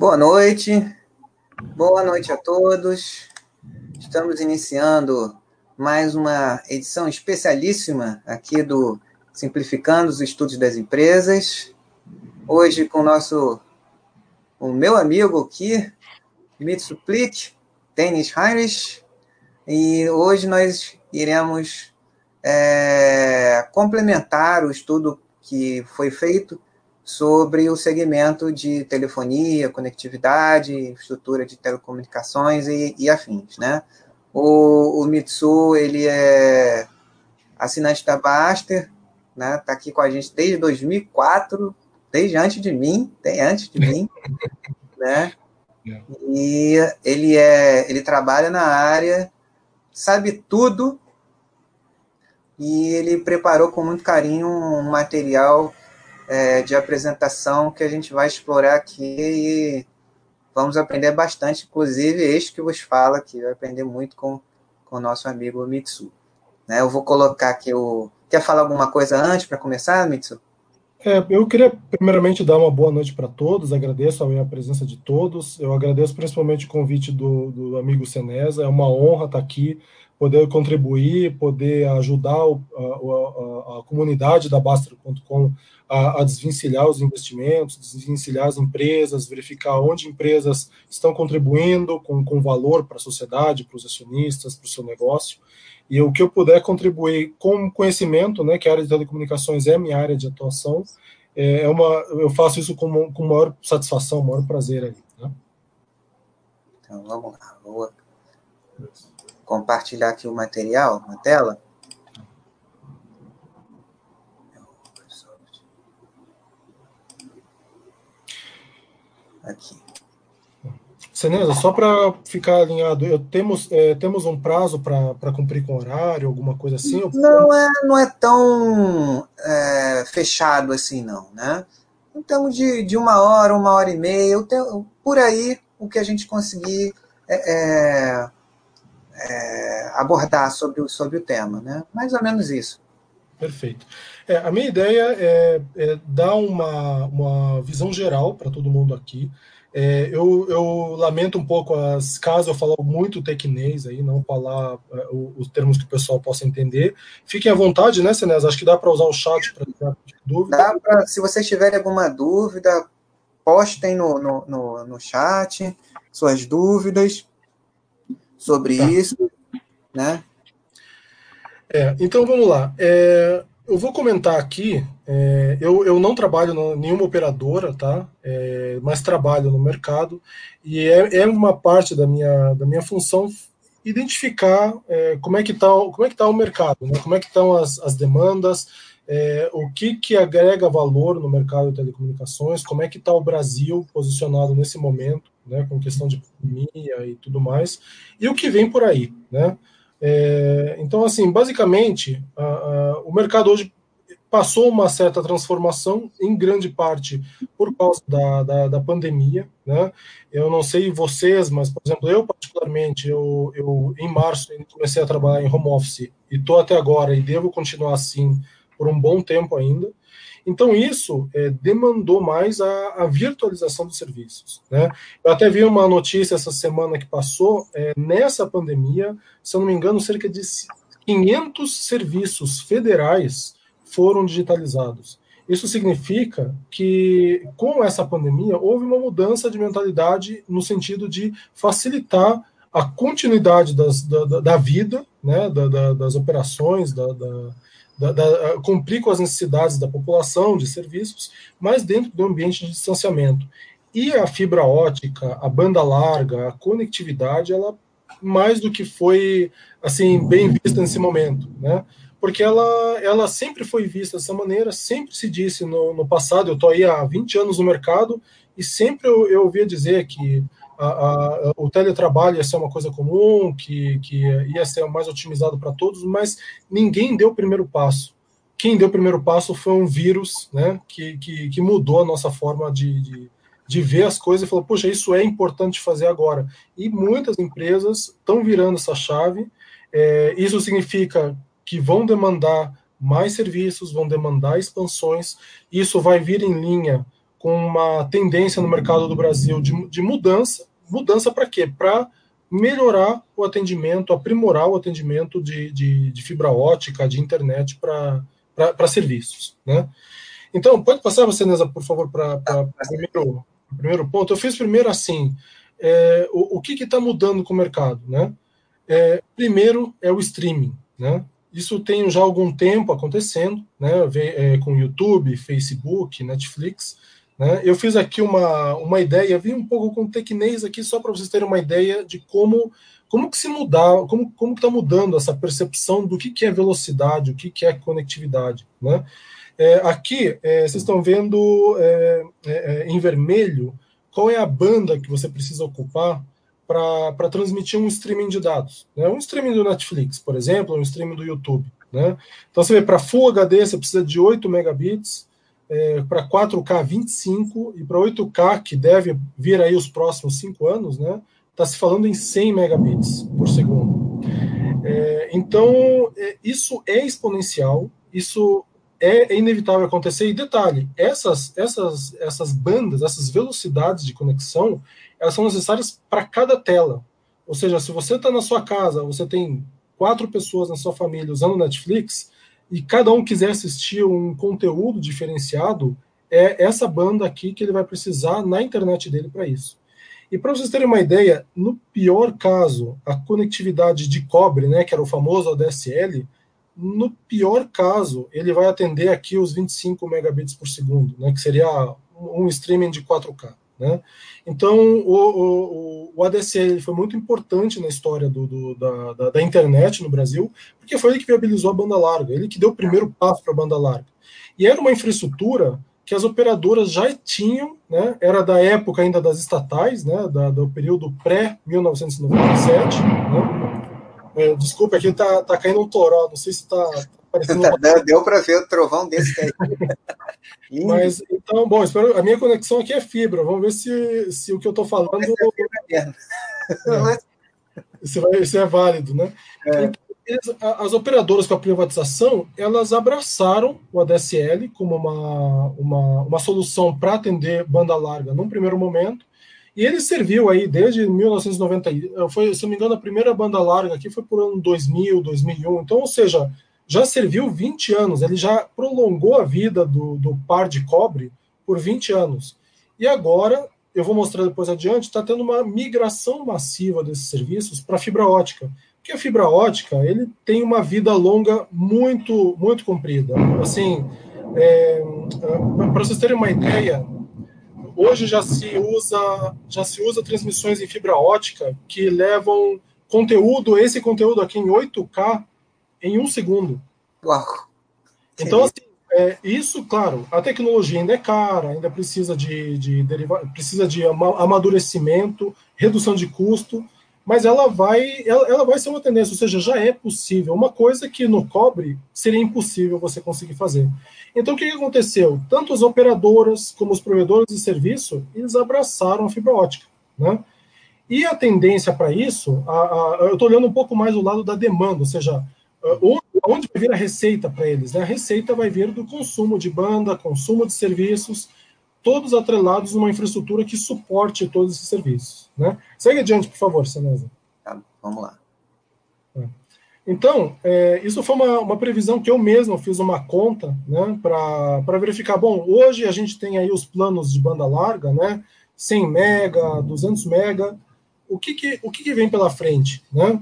Boa noite, boa noite a todos. Estamos iniciando mais uma edição especialíssima aqui do Simplificando os Estudos das Empresas. Hoje com o nosso, o meu amigo aqui, Mitsuplik, Dennis Heinrich, e hoje nós iremos é, complementar o estudo que foi feito sobre o segmento de telefonia, conectividade, infraestrutura de telecomunicações e, e afins, né? O, o, Mitsu, ele é assinante da Baster, né? Tá aqui com a gente desde 2004, desde antes de mim, tem antes de mim, né? É. E ele é, ele trabalha na área, sabe tudo, e ele preparou com muito carinho um material é, de apresentação que a gente vai explorar aqui e vamos aprender bastante, inclusive este que vos fala, que vai aprender muito com, com o nosso amigo Mitsu. Né, eu vou colocar aqui o. Quer falar alguma coisa antes para começar, Mitsu? É, eu queria primeiramente dar uma boa noite para todos, agradeço a presença de todos, eu agradeço principalmente o convite do, do amigo Senesa, é uma honra estar aqui, poder contribuir, poder ajudar o, a, a, a, comunidade da Bastra.com a, a desvencilhar os investimentos, desvencilhar as empresas, verificar onde empresas estão contribuindo com, com valor para a sociedade, para os acionistas, para o seu negócio. E o que eu puder contribuir com conhecimento, né, que a área de telecomunicações é minha área de atuação, é, é uma, eu faço isso com, com maior satisfação, maior prazer aí. Né? Então vamos lá, vou compartilhar aqui o material na tela. aqui. Seneza, só para ficar alinhado, eu, temos, é, temos um prazo para cumprir com horário, alguma coisa assim? Não é, não é tão é, fechado assim, não, né? Termos de, de uma hora, uma hora e meia, eu tenho, por aí o que a gente conseguir é, é, abordar sobre o, sobre o tema, né? Mais ou menos isso. Perfeito. É, a minha ideia é, é, dar uma, uma visão geral para todo mundo aqui. É, eu, eu, lamento um pouco as caso eu falar muito tecnês aí, não falar é, os termos que o pessoal possa entender. Fiquem à vontade, né, Senés? Acho que dá para usar o chat para tirar dúvida. Dá pra, se vocês tiverem alguma dúvida, postem no, no, no, no chat suas dúvidas sobre tá. isso, né? É, então vamos lá. É, eu vou comentar aqui. É, eu, eu não trabalho em nenhuma operadora, tá? É, mas trabalho no mercado e é, é, uma parte da minha, da minha função identificar é, como é que está como é que tá o mercado, né? como é que estão as, as demandas, é, o que que agrega valor no mercado de telecomunicações, como é que está o Brasil posicionado nesse momento, né? Com questão de pandemia e tudo mais e o que vem por aí, né? É, então, assim, basicamente, a, a, o mercado hoje passou uma certa transformação, em grande parte por causa da, da, da, pandemia. Né? Eu não sei vocês, mas, por exemplo, eu particularmente, eu, eu em março comecei a trabalhar em home office e estou até agora e devo continuar assim por um bom tempo ainda. Então, isso é, demandou mais a, a, virtualização dos serviços. Né? Eu até vi uma notícia essa semana que passou, é, nessa pandemia, se eu não me engano, cerca de 500 serviços federais foram digitalizados. Isso significa que, com essa pandemia, houve uma mudança de mentalidade no sentido de facilitar a continuidade das, da, da, vida, né, da, das operações, da, da, da, cumprir com as necessidades da população, de serviços, mas dentro do ambiente de distanciamento. E a fibra ótica, a banda larga, a conectividade, ela mais do que foi assim bem vista nesse momento, né? Porque ela, ela sempre foi vista dessa maneira, sempre se disse no, no passado, eu estou aí há 20 anos no mercado, e sempre eu, eu ouvia dizer que a, a, o teletrabalho ia ser uma coisa comum, que, que ia ser mais otimizado para todos, mas ninguém deu o primeiro passo. Quem deu o primeiro passo foi um vírus né, que, que, que mudou a nossa forma de, de, de, ver as coisas e falou: poxa, isso é importante fazer agora. E muitas empresas estão virando essa chave. É, isso significa que vão demandar mais serviços, vão demandar expansões. Isso vai vir em linha com uma tendência no mercado do Brasil de, de mudança. Mudança para quê? Para melhorar o atendimento, aprimorar o atendimento de, de, de fibra ótica, de internet para serviços. Né? Então, pode passar, você, Nesa, por favor, para o primeiro, primeiro ponto. Eu fiz primeiro assim: é, o, o que está mudando com o mercado? Né? É, primeiro é o streaming. Né? Isso tem já algum tempo acontecendo, né? É, com YouTube, Facebook, Netflix. Né? Eu fiz aqui uma, uma ideia, vi um pouco com tecnês aqui, só para vocês terem uma ideia de como como que se mudar, como como está mudando essa percepção do que, que é velocidade, o que, que é conectividade, né? É, aqui é, vocês estão vendo é, é, é em vermelho qual é a banda que você precisa ocupar para transmitir um streaming de dados. Né? Um streaming do Netflix, por exemplo, um streaming do YouTube. Né? Então você vê, para Full HD você precisa de 8 megabits, é, para 4K 25 e para 8K, que deve vir aí os próximos 5 anos, né? Está se falando em 100 megabits por segundo. É, então, é, isso é exponencial, isso é, é, inevitável acontecer. E detalhe, essas, essas, essas bandas, essas velocidades de conexão, elas são necessárias para cada tela. Ou seja, se você está na sua casa, você tem quatro pessoas na sua família usando Netflix, e cada um quiser assistir um conteúdo diferenciado, é essa banda aqui que ele vai precisar na internet dele para isso. E para vocês terem uma ideia, no pior caso, a conectividade de cobre, né, que era o famoso ADSL, no pior caso, ele vai atender aqui os 25 megabits por segundo, né, que seria um streaming de 4K. Né? Então, o, o, o ADSL foi muito importante na história do, do, da, da, da, internet no Brasil, porque foi ele que viabilizou a banda larga, ele que deu o primeiro passo para a banda larga. E era uma infraestrutura que as operadoras já tinham, né? era da época ainda das estatais, né? da, do período pré-1997. Né? É, desculpa, aqui está tá caindo um toró, não sei se está Deu, deu para ver o trovão desse aí. Mas, então, bom, espero, a minha conexão aqui é fibra. Vamos ver se, se o que eu estou falando. É isso, vai, isso é válido, né? É. Então, as operadoras com a privatização, elas abraçaram o ADSL como uma, uma, uma solução para atender banda larga num primeiro momento, e ele serviu aí desde 1990, foi, se não me engano, a primeira banda larga aqui foi por ano 2000, 2001, então, ou seja, já serviu 20 anos, ele já prolongou a vida do, do par de cobre por 20 anos. E agora, eu vou mostrar depois adiante, está tendo uma migração massiva desses serviços para fibra ótica. Porque a fibra ótica ele tem uma vida longa muito, muito comprida. Assim, é, para vocês terem uma ideia, hoje já se usa já se usa transmissões em fibra ótica que levam conteúdo, esse conteúdo aqui em 8K em um segundo. Uau! Então, assim, é, isso, claro, a tecnologia ainda é cara, ainda precisa de, de precisa de amadurecimento, redução de custo, mas ela vai, ela, ela, vai ser uma tendência, ou seja, já é possível. Uma coisa que no cobre seria impossível você conseguir fazer. Então, o que, que aconteceu? Tanto as operadoras como os provedores de serviço, eles abraçaram a fibra ótica, né? E a tendência para isso, a, a, eu estou olhando um pouco mais do lado da demanda, ou seja, onde, onde vai vir a receita para eles? Né? A receita vai vir do consumo de banda, consumo de serviços, todos atrelados numa infraestrutura que suporte todos esses serviços. Né? Segue adiante, por favor, Sanesa. Tá, vamos lá. É. Então, é, isso foi uma, uma, previsão que eu mesmo fiz uma conta né, para verificar. Bom, hoje a gente tem aí os planos de banda larga, né, 100 mega, 200 mega. O que, que, o que, que vem pela frente? Né?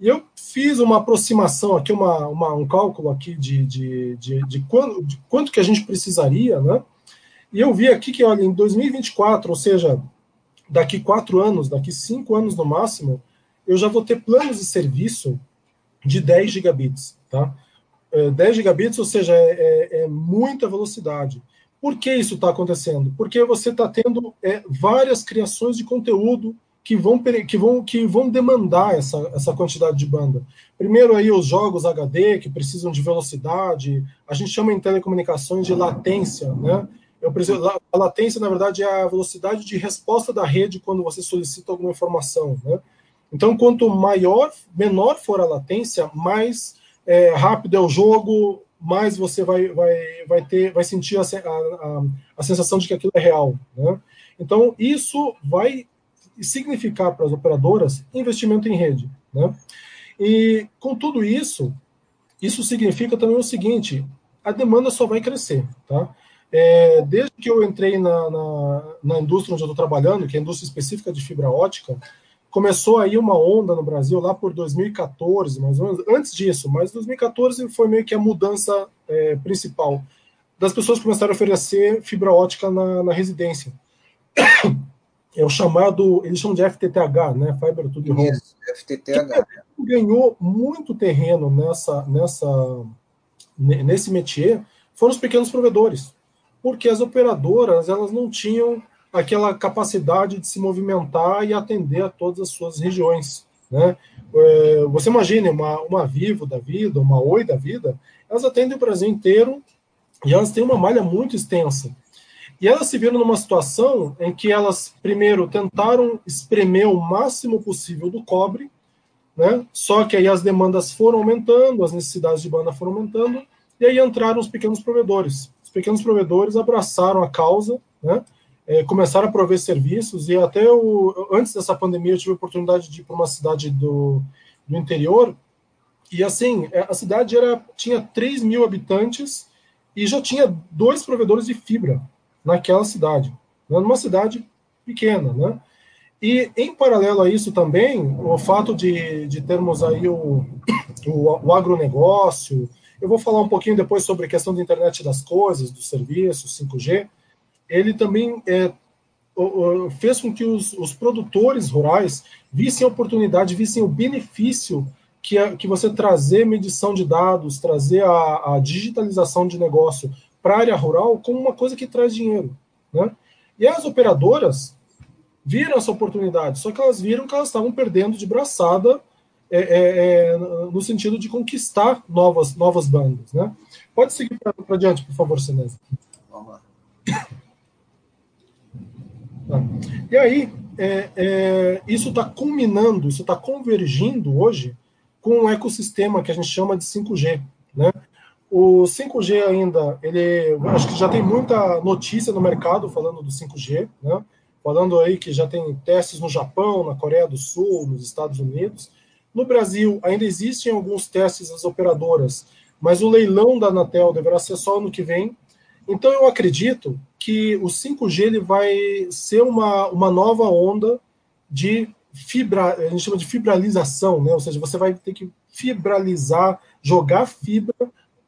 E eu fiz uma aproximação aqui, uma, uma um cálculo aqui de, de, de, de, quanto, de quanto que a gente precisaria, né? E eu vi aqui que, olha, em 2024, ou seja, daqui quatro anos, daqui cinco anos no máximo, eu já vou ter planos de serviço de 10 gigabits, tá? É, 10 gigabits, ou seja, é, é, é muita velocidade. Por que isso está acontecendo? Porque você está tendo é, várias criações de conteúdo que vão, que vão, que vão demandar essa, essa quantidade de banda. Primeiro aí os jogos HD, que precisam de velocidade, a gente chama em telecomunicações de latência, né? Eu preciso, a latência, na verdade, é a velocidade de resposta da rede quando você solicita alguma informação, né? Então, quanto maior, menor for a latência, mais é, rápido é o jogo, mais você vai, vai, vai ter, vai sentir a, a, a sensação de que aquilo é real. Né? Então, isso vai significar para as operadoras investimento em rede. Né? E com tudo isso, isso significa também o seguinte: a demanda só vai crescer. Tá? É, desde que eu entrei na, na, na indústria onde eu estou trabalhando, que é a indústria específica de fibra ótica, começou aí uma onda no Brasil lá por 2014, mais ou menos, antes disso, mas 2014 foi meio que a mudança é, principal das pessoas começaram a oferecer fibra ótica na, na residência. É o chamado, eles chamam de FTTH, né? Fiber to the Home. Isso, FTTH. Que ganhou muito terreno nessa, nessa, nesse métier foram os pequenos provedores, porque as operadoras elas não tinham aquela capacidade de se movimentar e atender a todas as suas regiões. Né? É, você imagine uma, uma Vivo da vida, uma Oi da vida, elas atendem o Brasil inteiro e elas têm uma malha muito extensa. E elas se viram numa situação em que elas, primeiro, tentaram espremer o máximo possível do cobre, né? só que aí as demandas foram aumentando, as necessidades de banda foram aumentando, e aí entraram os pequenos provedores. Os pequenos provedores abraçaram a causa, né? é, começaram a prover serviços, e até o, antes dessa pandemia eu tive a oportunidade de ir para uma cidade do, do interior, e assim, é, a cidade era, tinha 3 mil habitantes e já tinha dois provedores de fibra naquela cidade, né, numa cidade pequena, né? E em paralelo a isso também, o fato de, de termos aí o, o, o agronegócio, eu vou falar um pouquinho depois sobre a questão da internet das coisas, dos serviços, 5G, ele também é, fez com que os, os, produtores rurais vissem a oportunidade, vissem o benefício que, é, que você trazer medição de dados, trazer a, a digitalização de negócio para a área rural como uma coisa que traz dinheiro. Né? E as operadoras viram essa oportunidade, só que elas viram que elas estavam perdendo de braçada é, é, é no sentido de conquistar novas, novas bandas. Né? Pode seguir para diante, por favor, Senese. Vamos lá. Tá. E aí, é, é, isso está culminando, isso está convergindo hoje com um ecossistema que a gente chama de 5G. Né? O 5G ainda, ele acho que já tem muita notícia no mercado falando do 5G, né? falando aí que já tem testes no Japão, na Coreia do Sul, nos Estados Unidos. No Brasil, ainda existem alguns testes das operadoras, mas o leilão da Anatel deverá ser só ano que vem. Então, eu acredito que o 5G ele vai ser uma, uma nova onda de fibra, a gente chama de fibralização, né? ou seja, você vai ter que fibralizar, jogar fibra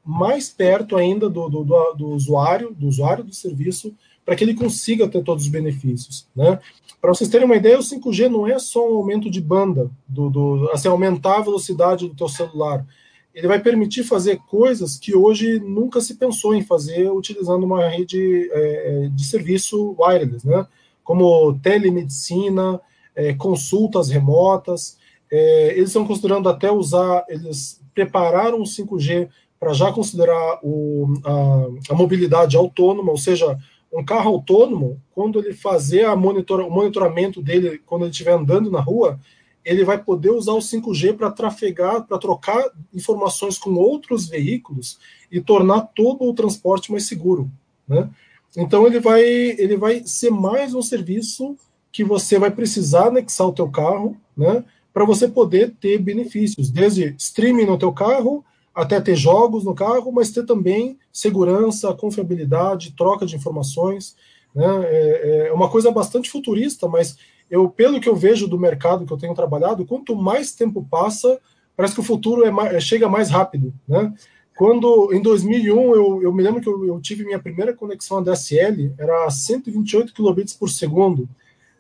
mais perto ainda do, do, do, do usuário, do usuário do serviço, para que ele consiga ter todos os benefícios. Né? Para vocês terem uma ideia, o 5G não é só um aumento de banda, do, do, assim, aumentar a velocidade do teu celular ele vai permitir fazer coisas que hoje nunca se pensou em fazer utilizando uma rede é, de serviço wireless, né? como telemedicina, é, consultas remotas. É, eles estão considerando até usar, eles prepararam o 5G para já considerar o, a, a, mobilidade autônoma, ou seja, um carro autônomo, quando ele fazer monitor, o monitoramento dele, quando ele estiver andando na rua, ele vai poder usar o 5G para trafegar, para trocar informações com outros veículos e tornar todo o transporte mais seguro. Né? Então ele vai, ele vai ser mais um serviço que você vai precisar anexar o teu carro, né, para você poder ter benefícios, desde streaming no teu carro até ter jogos no carro, mas ter também segurança, confiabilidade, troca de informações. Né? É, é uma coisa bastante futurista, mas eu, pelo que eu vejo do mercado que eu tenho trabalhado, quanto mais tempo passa, parece que o futuro é mais, é, chega mais rápido, né? Quando, em 2001, eu, eu me lembro que eu, eu, tive minha primeira conexão ADSL, era 128 kilobits por segundo.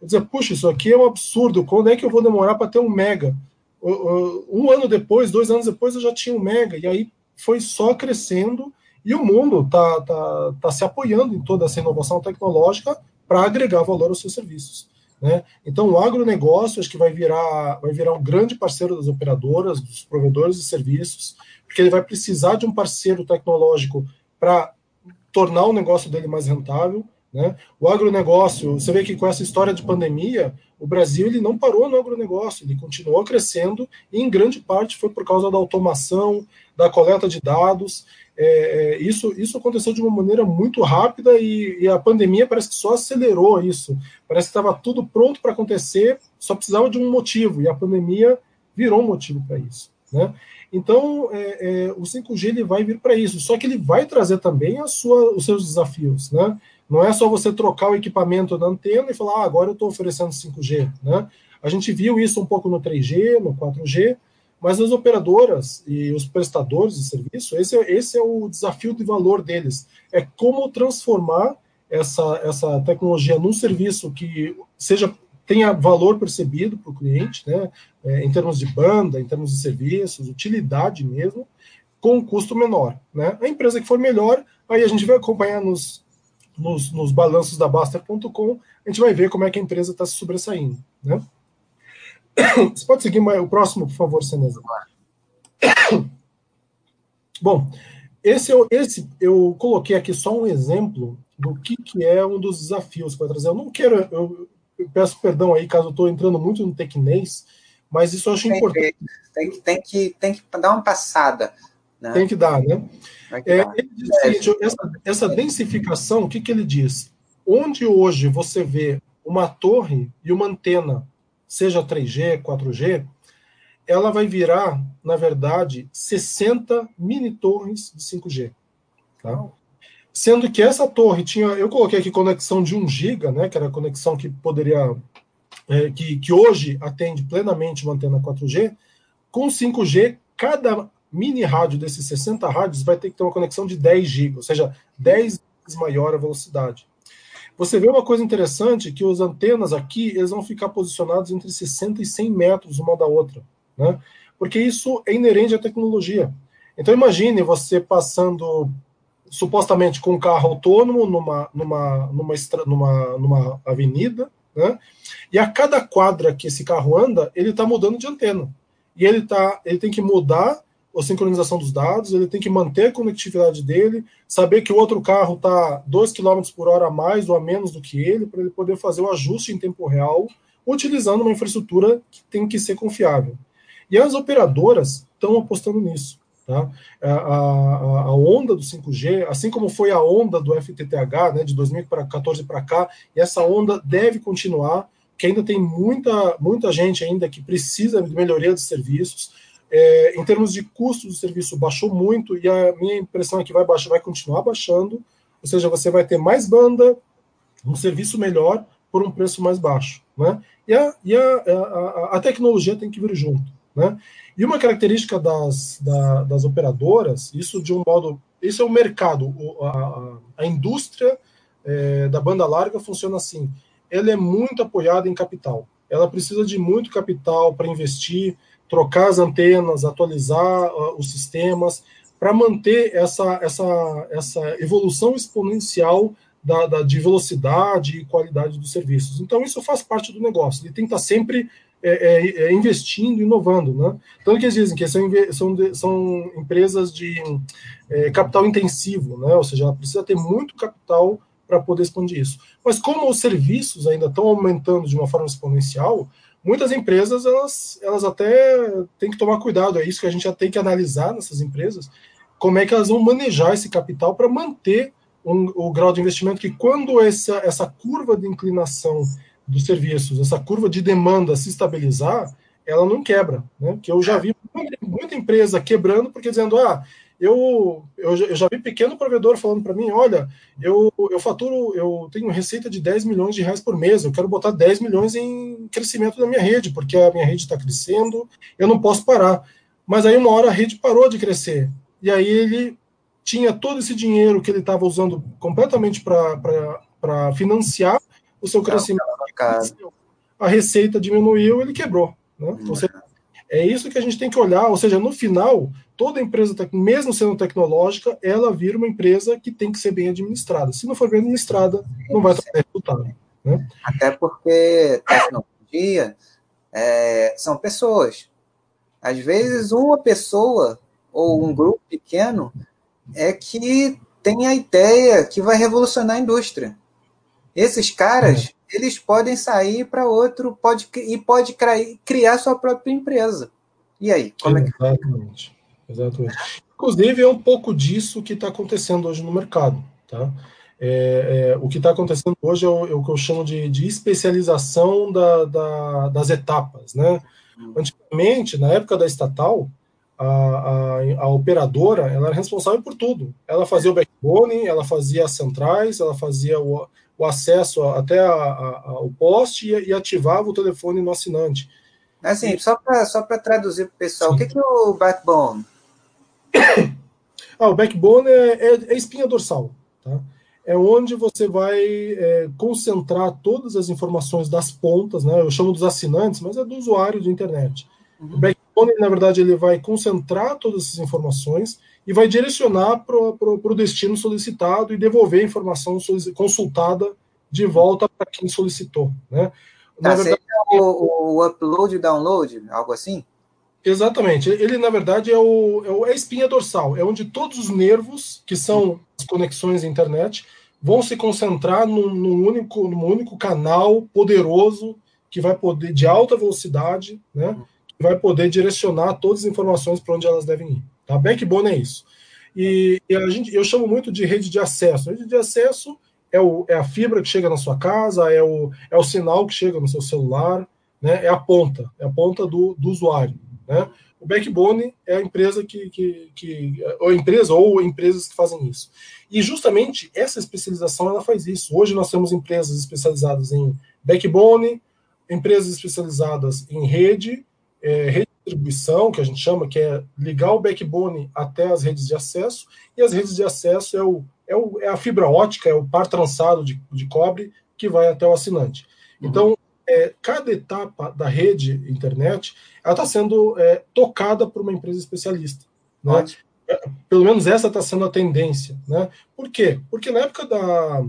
Eu dizia, puxa, isso aqui é um absurdo, quando é que eu vou demorar para ter um mega? Um ano depois, dois anos depois, eu já tinha um mega, e aí foi só crescendo, e o mundo está tá, tá se apoiando em toda essa inovação tecnológica para agregar valor aos seus serviços. Né? Então, o agronegócio acho que vai virar, vai virar um grande parceiro das operadoras, dos provedores de serviços, porque ele vai precisar de um parceiro tecnológico para tornar o negócio dele mais rentável, Né? O agronegócio, você vê que com essa história de pandemia, o Brasil ele não parou no agronegócio, ele continuou crescendo e em grande parte foi por causa da automação, da coleta de dados. É, é, isso, isso aconteceu de uma maneira muito rápida e, e a pandemia parece que só acelerou isso. Parece que estava tudo pronto para acontecer, só precisava de um motivo e a pandemia virou um motivo para isso. Né? Então, é, é, o 5G ele vai vir para isso, só que ele vai trazer também sua, os seus desafios. Né? Não é só você trocar o equipamento da antena e falar, ah, agora eu estou oferecendo 5G. Né? A gente viu isso um pouco no 3G, no 4G, mas as operadoras e os prestadores de serviço, esse, é, esse é o desafio de valor deles. É como transformar essa, essa tecnologia num serviço que seja tenha valor percebido para o cliente, né, é, em termos de banda, em termos de serviços, utilidade mesmo, com um custo menor. Né? A empresa que for melhor, aí a gente vai acompanhar nos, nos, nos balanços da Baster.com, a gente vai ver como é que a empresa está se sobressaindo. Né? Você pode seguir o próximo, por favor, Seneza. Bom, esse, esse eu coloquei aqui só um exemplo do que, que é um dos desafios para trazer. Eu não quero, eu, eu peço perdão aí caso eu estou entrando muito no tecnês, mas isso eu acho tem importante. Que, tem, que, tem, que, tem que dar uma passada. Né? Tem que dar, né? É, ele diz o seguinte, essa, essa densificação, o que, que ele diz? Onde hoje você vê uma torre e uma antena, seja 3G, 4G, ela vai virar, na verdade, 60 mini torres de 5G. Tá? Sendo que essa torre tinha, eu coloquei aqui conexão de 1 GB, né, que era a conexão que poderia, é, que, que hoje atende plenamente uma antena 4G, com 5G, cada mini rádio desses 60 rádios vai ter que ter uma conexão de 10 GB, ou seja, 10 vezes maior a velocidade. Você vê uma coisa interessante, que os antenas aqui, eles vão ficar posicionados entre 60 e 100 metros uma da outra, né? Porque isso é inerente à tecnologia. Então imagine você passando supostamente com um carro autônomo numa, numa, numa, numa, numa avenida, né? E a cada quadra que esse carro anda, ele está mudando de antena. E ele, tá, ele tem que mudar a sincronização dos dados, ele tem que manter a conectividade dele, saber que o outro carro está 2 km por hora a mais ou a menos do que ele, para ele poder fazer o ajuste em tempo real, utilizando uma infraestrutura que tem que ser confiável. E as operadoras estão apostando nisso. Tá? A, a, a, onda do 5G, assim como foi a onda do FTTH, né, de 2014 para cá, e essa onda deve continuar, que ainda tem muita, muita gente ainda que precisa de melhoria de serviços, é, em termos de custo do serviço, baixou muito e a minha impressão é que vai, baixar, vai continuar baixando. Ou seja, você vai ter mais banda, um serviço melhor por um preço mais baixo. Né? E, a, e a, a, a tecnologia tem que vir junto. Né? E uma característica das, da, das operadoras, isso de um modo. Isso é o mercado, a, a indústria é, da banda larga funciona assim. Ela é muito apoiada em capital. Ela precisa de muito capital para investir trocar as antenas, atualizar uh, os sistemas, para manter essa, essa, essa evolução exponencial da, da, de velocidade e qualidade dos serviços. Então, isso faz parte do negócio. Ele tem que estar sempre é, é, é investindo, inovando. Né? Tanto que eles dizem que são, são, são empresas de é, capital intensivo, né? ou seja, ela precisa ter muito capital para poder expandir isso. Mas como os serviços ainda estão aumentando de uma forma exponencial, muitas empresas elas, elas até têm que tomar cuidado, é isso que a gente já tem que analisar nessas empresas, como é que elas vão manejar esse capital para manter um, o grau de investimento que quando essa, essa curva de inclinação dos serviços, essa curva de demanda se estabilizar, ela não quebra, né? Que eu já vi muita, muita empresa quebrando porque dizendo, ah, eu, eu, eu já vi pequeno provedor falando para mim, olha, eu, eu faturo, eu tenho receita de 10 milhões de reais por mês, eu quero botar 10 milhões em crescimento da minha rede, porque a minha rede está crescendo, eu não posso parar. Mas aí uma hora a rede parou de crescer, e aí ele tinha todo esse dinheiro que ele estava usando completamente para financiar o seu crescimento. A receita diminuiu, ele quebrou. Né? Então, você é isso que a gente tem que olhar, ou seja, no final, toda empresa, mesmo sendo tecnológica, ela vira uma empresa que tem que ser bem administrada. Se não for bem administrada, não vai ter resultado. Né? Até porque tecnologia é, são pessoas. Às vezes, uma pessoa ou um grupo pequeno é que tem a ideia que vai revolucionar a indústria. Esses caras, uhum. Eles podem sair para outro pode, e pode criar sua própria empresa. E aí? Como Exatamente. É que... Exatamente. Inclusive, é um pouco disso que está acontecendo hoje no mercado. Tá? É, é, o que está acontecendo hoje é o, é o, que eu chamo de, de especialização da, da, das etapas. Né? Uhum. Antigamente, na época da estatal, a, a, a, operadora ela era responsável por tudo. Ela fazia o backbone, ela fazia as centrais, ela fazia o, o acesso até a, a, o poste e, e, ativava o telefone no assinante. Assim, e, só para só traduzir para o pessoal, o que, que é o backbone? ah, o backbone é, é, é, espinha dorsal. Tá? É onde você vai é, concentrar todas as informações das pontas, né? eu chamo dos assinantes, mas é do usuário de internet. Uhum. O backbone, na verdade, ele vai concentrar todas essas informações e vai direcionar para o destino solicitado e devolver a informação consultada de volta para quem solicitou. Né? Na tá, verdade, o, o, upload e download, algo assim? Exatamente. Ele, na verdade, é, o, é, o, é a espinha dorsal, é onde todos os nervos, que são as conexões à internet, vão se concentrar num, num único, num único canal poderoso que vai poder, de alta velocidade, né? Que vai poder direcionar todas as informações para onde elas devem ir. Tá? Backbone é isso. E, e, a gente, eu chamo muito de rede de acesso. Rede de acesso é, o, é a fibra que chega na sua casa, é o, é o sinal que chega no seu celular, né? é a ponta, é a ponta do, do usuário. Né? O backbone é a empresa que, que, que ou a empresa ou empresas que fazem isso. E justamente essa especialização ela faz isso. Hoje nós temos empresas especializadas em backbone, empresas especializadas em rede, é, rede distribuição, que a gente chama, que é ligar o backbone até as redes de acesso, e as redes de acesso é, o, é, o, é a fibra ótica, é o par trançado de, de cobre que vai até o assinante. Uhum. Então, é, cada etapa da rede internet ela está sendo é, tocada por uma empresa especialista. Né? É, pelo menos essa está sendo a tendência. Né? Por quê? Porque na época da,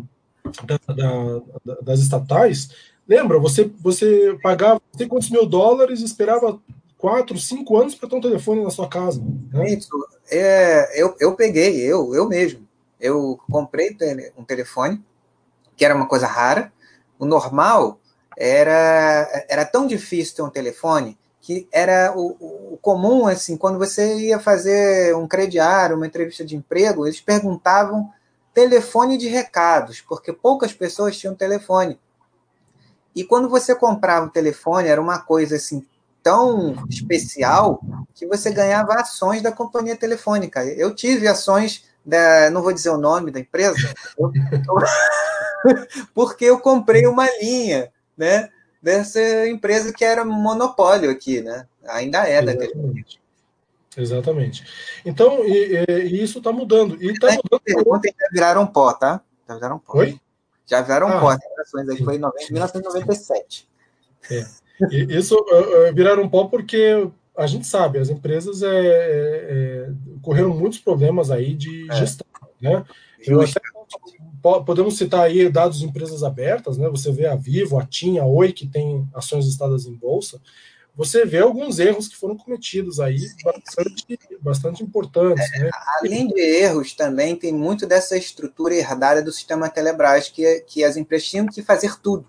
da, da, das estatais, lembra, você, você pagava sei quantos mil dólares e esperava quatro, cinco anos para ter um telefone na sua casa. Né? Isso, é, eu, eu peguei, eu, eu mesmo. Eu comprei um telefone, que era uma coisa rara. O normal era, era tão difícil ter um telefone que era o, o, comum, assim, quando você ia fazer um crediário, uma entrevista de emprego, eles perguntavam telefone de recados, porque poucas pessoas tinham telefone. E quando você comprava um telefone, era uma coisa assim tão especial que você ganhava ações da companhia telefônica. Eu tive ações da, não vou dizer o nome da empresa, porque eu comprei uma linha, né, dessa empresa que era monopólio aqui, né? Ainda é da Exatamente. Exatamente. Então, e, e isso está mudando. E tá mudando. Ontem já viraram pó, tá? Já viraram pó. Oi? Já viraram ah. As ações aí foi em 1997. É. Isso viraram um pó porque a gente sabe, as empresas é, é, é correram muitos problemas aí de é. gestão, né? Eu até, podemos citar aí dados de empresas abertas, né? Você vê a Vivo, a TIM, a Oi, que tem ações listadas em bolsa. Você vê alguns erros que foram cometidos aí, bastante, bastante importantes. Né? Além de erros, também tem muito dessa estrutura herdada do sistema Telebrás, que, que as empresas tinham que fazer tudo.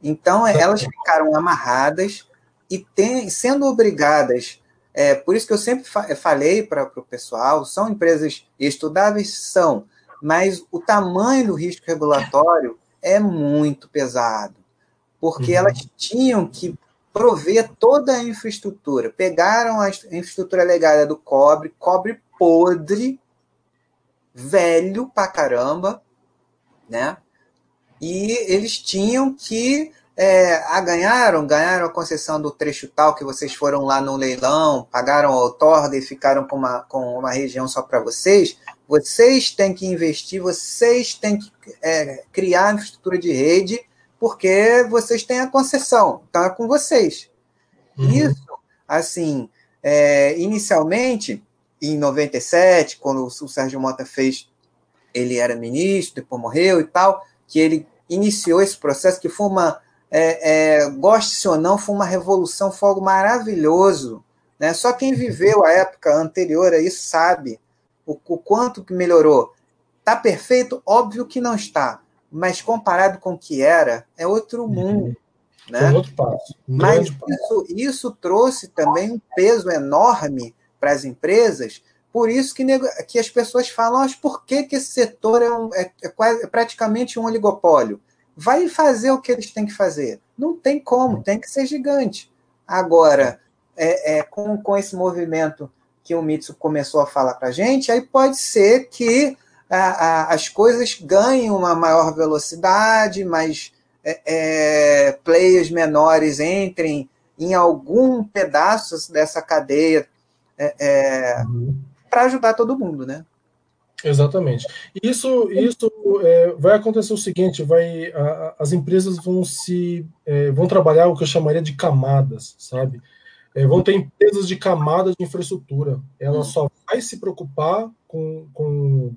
Então, elas ficaram amarradas e tem, sendo obrigadas. É, por isso que eu sempre fa falei para o pessoal: são empresas estudáveis? São, mas o tamanho do risco regulatório é muito pesado, porque uhum. elas tinham que prover toda a infraestrutura. Pegaram a infraestrutura legada do cobre, cobre podre, velho pra caramba, né? e eles tinham que é, ah, ganharam, ganharam a concessão do trecho tal que vocês foram lá no leilão, pagaram a outorga e ficaram com uma, com uma região só para vocês. Vocês têm que investir, vocês têm que é, criar infraestrutura de rede, porque vocês têm a concessão, então é com vocês. Uhum. Isso, assim, é, inicialmente, em 97, quando o Sérgio Mota fez, ele era ministro, depois morreu e tal que ele iniciou esse processo, que foi uma, é, é, goste ou não, foi uma revolução, foi algo maravilhoso. Né? Só quem viveu a época anterior a isso sabe o, o quanto que melhorou. Está perfeito? Óbvio que não está. Mas comparado com o que era, é outro uhum. mundo. Né? Um outro passo. Um mas isso, isso trouxe também um peso enorme para as empresas, por isso que, que as pessoas falam, mas por que, que esse setor é, um, é, é, quase, é praticamente um oligopólio? Vai fazer o que eles têm que fazer. Não tem como, tem que ser gigante. Agora, é, é, com, com esse movimento que o Mitsu começou a falar para a gente, aí pode ser que a, a, as coisas ganhem uma maior velocidade, mas é, é, players menores entrem em algum pedaço dessa cadeia é, é uhum. para ajudar todo mundo, né? Exatamente. Isso, isso é, vai acontecer o seguinte: vai, a, as empresas vão se é, vão trabalhar o que eu chamaria de camadas, sabe? É, vão ter empresas de camadas de infraestrutura. Ela hum. só vai se preocupar com, com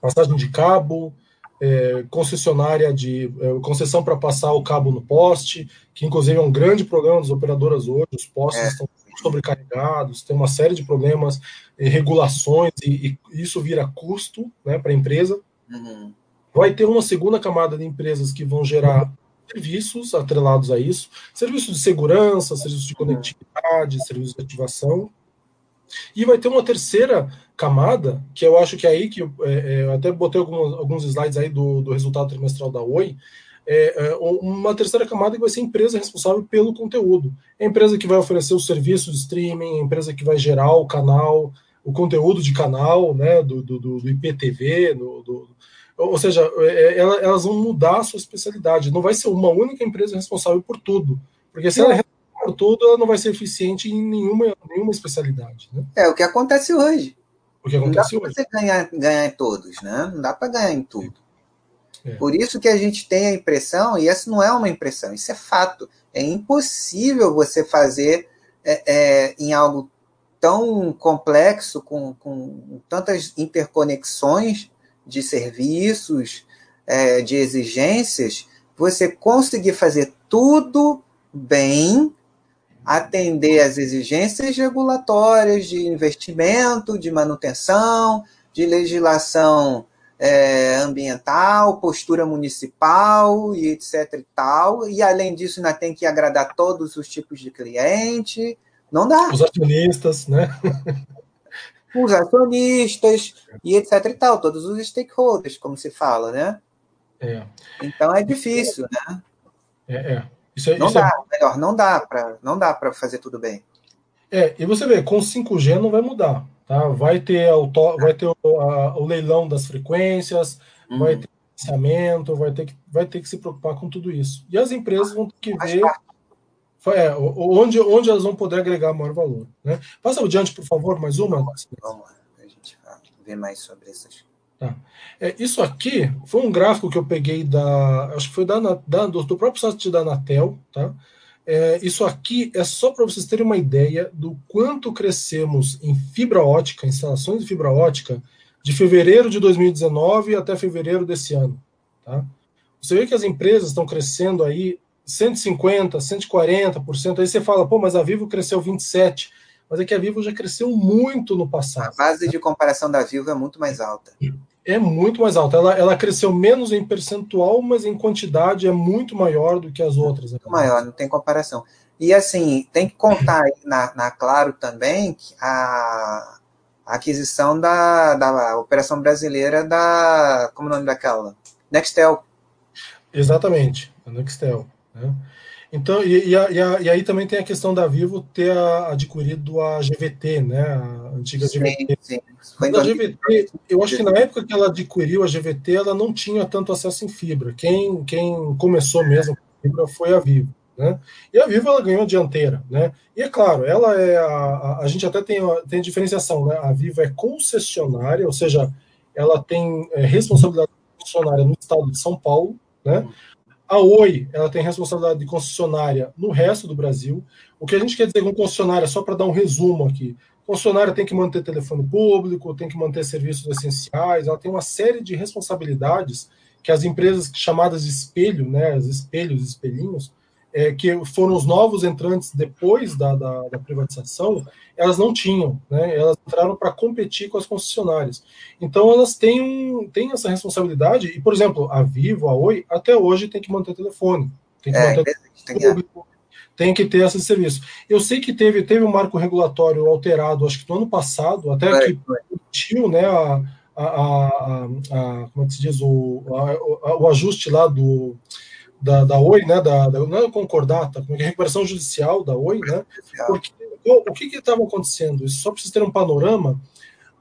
passagem de cabo, é, concessionária de é, concessão para passar o cabo no poste, que inclusive é um grande problema das operadoras hoje. Os postes é. estão sobrecarregados, tem uma série de problemas, e regulações, e, e, isso vira custo né, para a empresa. Uhum. Vai ter uma segunda camada de empresas que vão gerar serviços atrelados a isso, serviços de segurança, serviços de conectividade, serviços de ativação. E vai ter uma terceira camada, que eu acho que é aí que é, é, eu até botei alguns, slides aí do, do resultado trimestral da Oi, é, é, uma terceira camada que vai ser a empresa responsável pelo conteúdo. É a empresa que vai oferecer o serviço de streaming, a empresa que vai gerar o canal, o conteúdo de canal, né, do, do, do IPTV, do, do, ou seja, elas vão mudar a sua especialidade. Não vai ser uma única empresa responsável por tudo. Porque se ela é tudo, ela não vai ser eficiente em nenhuma, nenhuma especialidade. Né? É o que acontece hoje. O que acontece não dá hoje. você ganhar, ganhar em todos, né? Não dá para ganhar em tudo. É. Por isso que a gente tem a impressão, e essa não é uma impressão, isso é fato. É impossível você fazer é, é, em algo tão complexo, com, com tantas interconexões, de serviços, é, de exigências, você conseguir fazer tudo bem, atender às exigências regulatórias de investimento, de manutenção, de legislação é, ambiental, postura municipal e etc e tal, e além disso ainda tem que agradar todos os tipos de cliente, não dá. Os acionistas, né? os acionistas e etc e tal, todos os stakeholders, como se fala, né? É. Então é difícil, né? É, é. Isso, é, não isso é dá, é... melhor, não dá para não dá para fazer tudo bem. É, e você vê, com 5G não vai mudar, tá? Vai ter, auto, vai ter o, a, o leilão das frequências, uhum. vai ter financiamento, vai ter, que, vai ter que se preocupar com tudo isso. E as empresas vão ter que ver é, onde, onde elas vão poder agregar maior valor. Né? Passa adiante, por favor, mais uma. Vamos lá, a gente ver mais sobre essas. Tá. É, isso aqui foi um gráfico que eu peguei da. Acho que foi da, da do, do, próprio site da Anatel. Tá? É, isso aqui é só para vocês terem uma ideia do quanto crescemos em fibra ótica, instalações de fibra ótica, de fevereiro de 2019 até fevereiro desse ano. Tá? Você vê que as empresas estão crescendo aí 150%, 140%. Aí você fala, pô, mas a Vivo cresceu 27%. Mas é que a Vivo já cresceu muito no passado. A base de comparação da Vivo é muito mais alta. É muito mais alta. Ela, ela cresceu menos em percentual, mas em quantidade é muito maior do que as outras. Muito maior, não tem comparação. E assim, tem que contar na, na Claro também a, a aquisição da, da operação brasileira da. Como é o nome daquela? Nextel. Exatamente, a Nextel. Né? Então, e, e, a, e, aí também tem a questão da Vivo ter adquirido a GVT, né? A antiga sim, GVT. Sim. a GVT, eu acho que na época que ela adquiriu a GVT, ela não tinha tanto acesso em fibra. Quem, quem começou mesmo com fibra foi a Vivo. Né? E a Vivo ela ganhou a dianteira, né? E é claro, ela é a, a, a gente até tem, tem diferenciação, né? A Vivo é concessionária, ou seja, ela tem é, responsabilidade concessionária no estado de São Paulo, né? A Oi, ela tem responsabilidade de concessionária no resto do Brasil. O que a gente quer dizer com concessionária, só para dar um resumo aqui, concessionária tem que manter telefone público, tem que manter serviços essenciais, ela tem uma série de responsabilidades que as empresas chamadas de espelho, né, os espelhos, espelhinhos, é, que foram os novos entrantes depois da, da, da privatização, elas não tinham, né? Elas entraram para competir com as concessionárias. Então elas têm, um, têm essa responsabilidade, e, por exemplo, a Vivo, a Oi, até hoje tem que manter telefone, tem que é, manter tem, público, tem que ter esse serviço. Eu sei que teve, teve um marco regulatório alterado, acho que no ano passado, até é, que permitiu né, a, a, a, a, como é que se diz, o, o ajuste lá do da, da Oi, né, da, da, não é concordata, como é é a recuperação judicial da Oi, né, porque o, o que estava acontecendo? Isso só para vocês terem um panorama,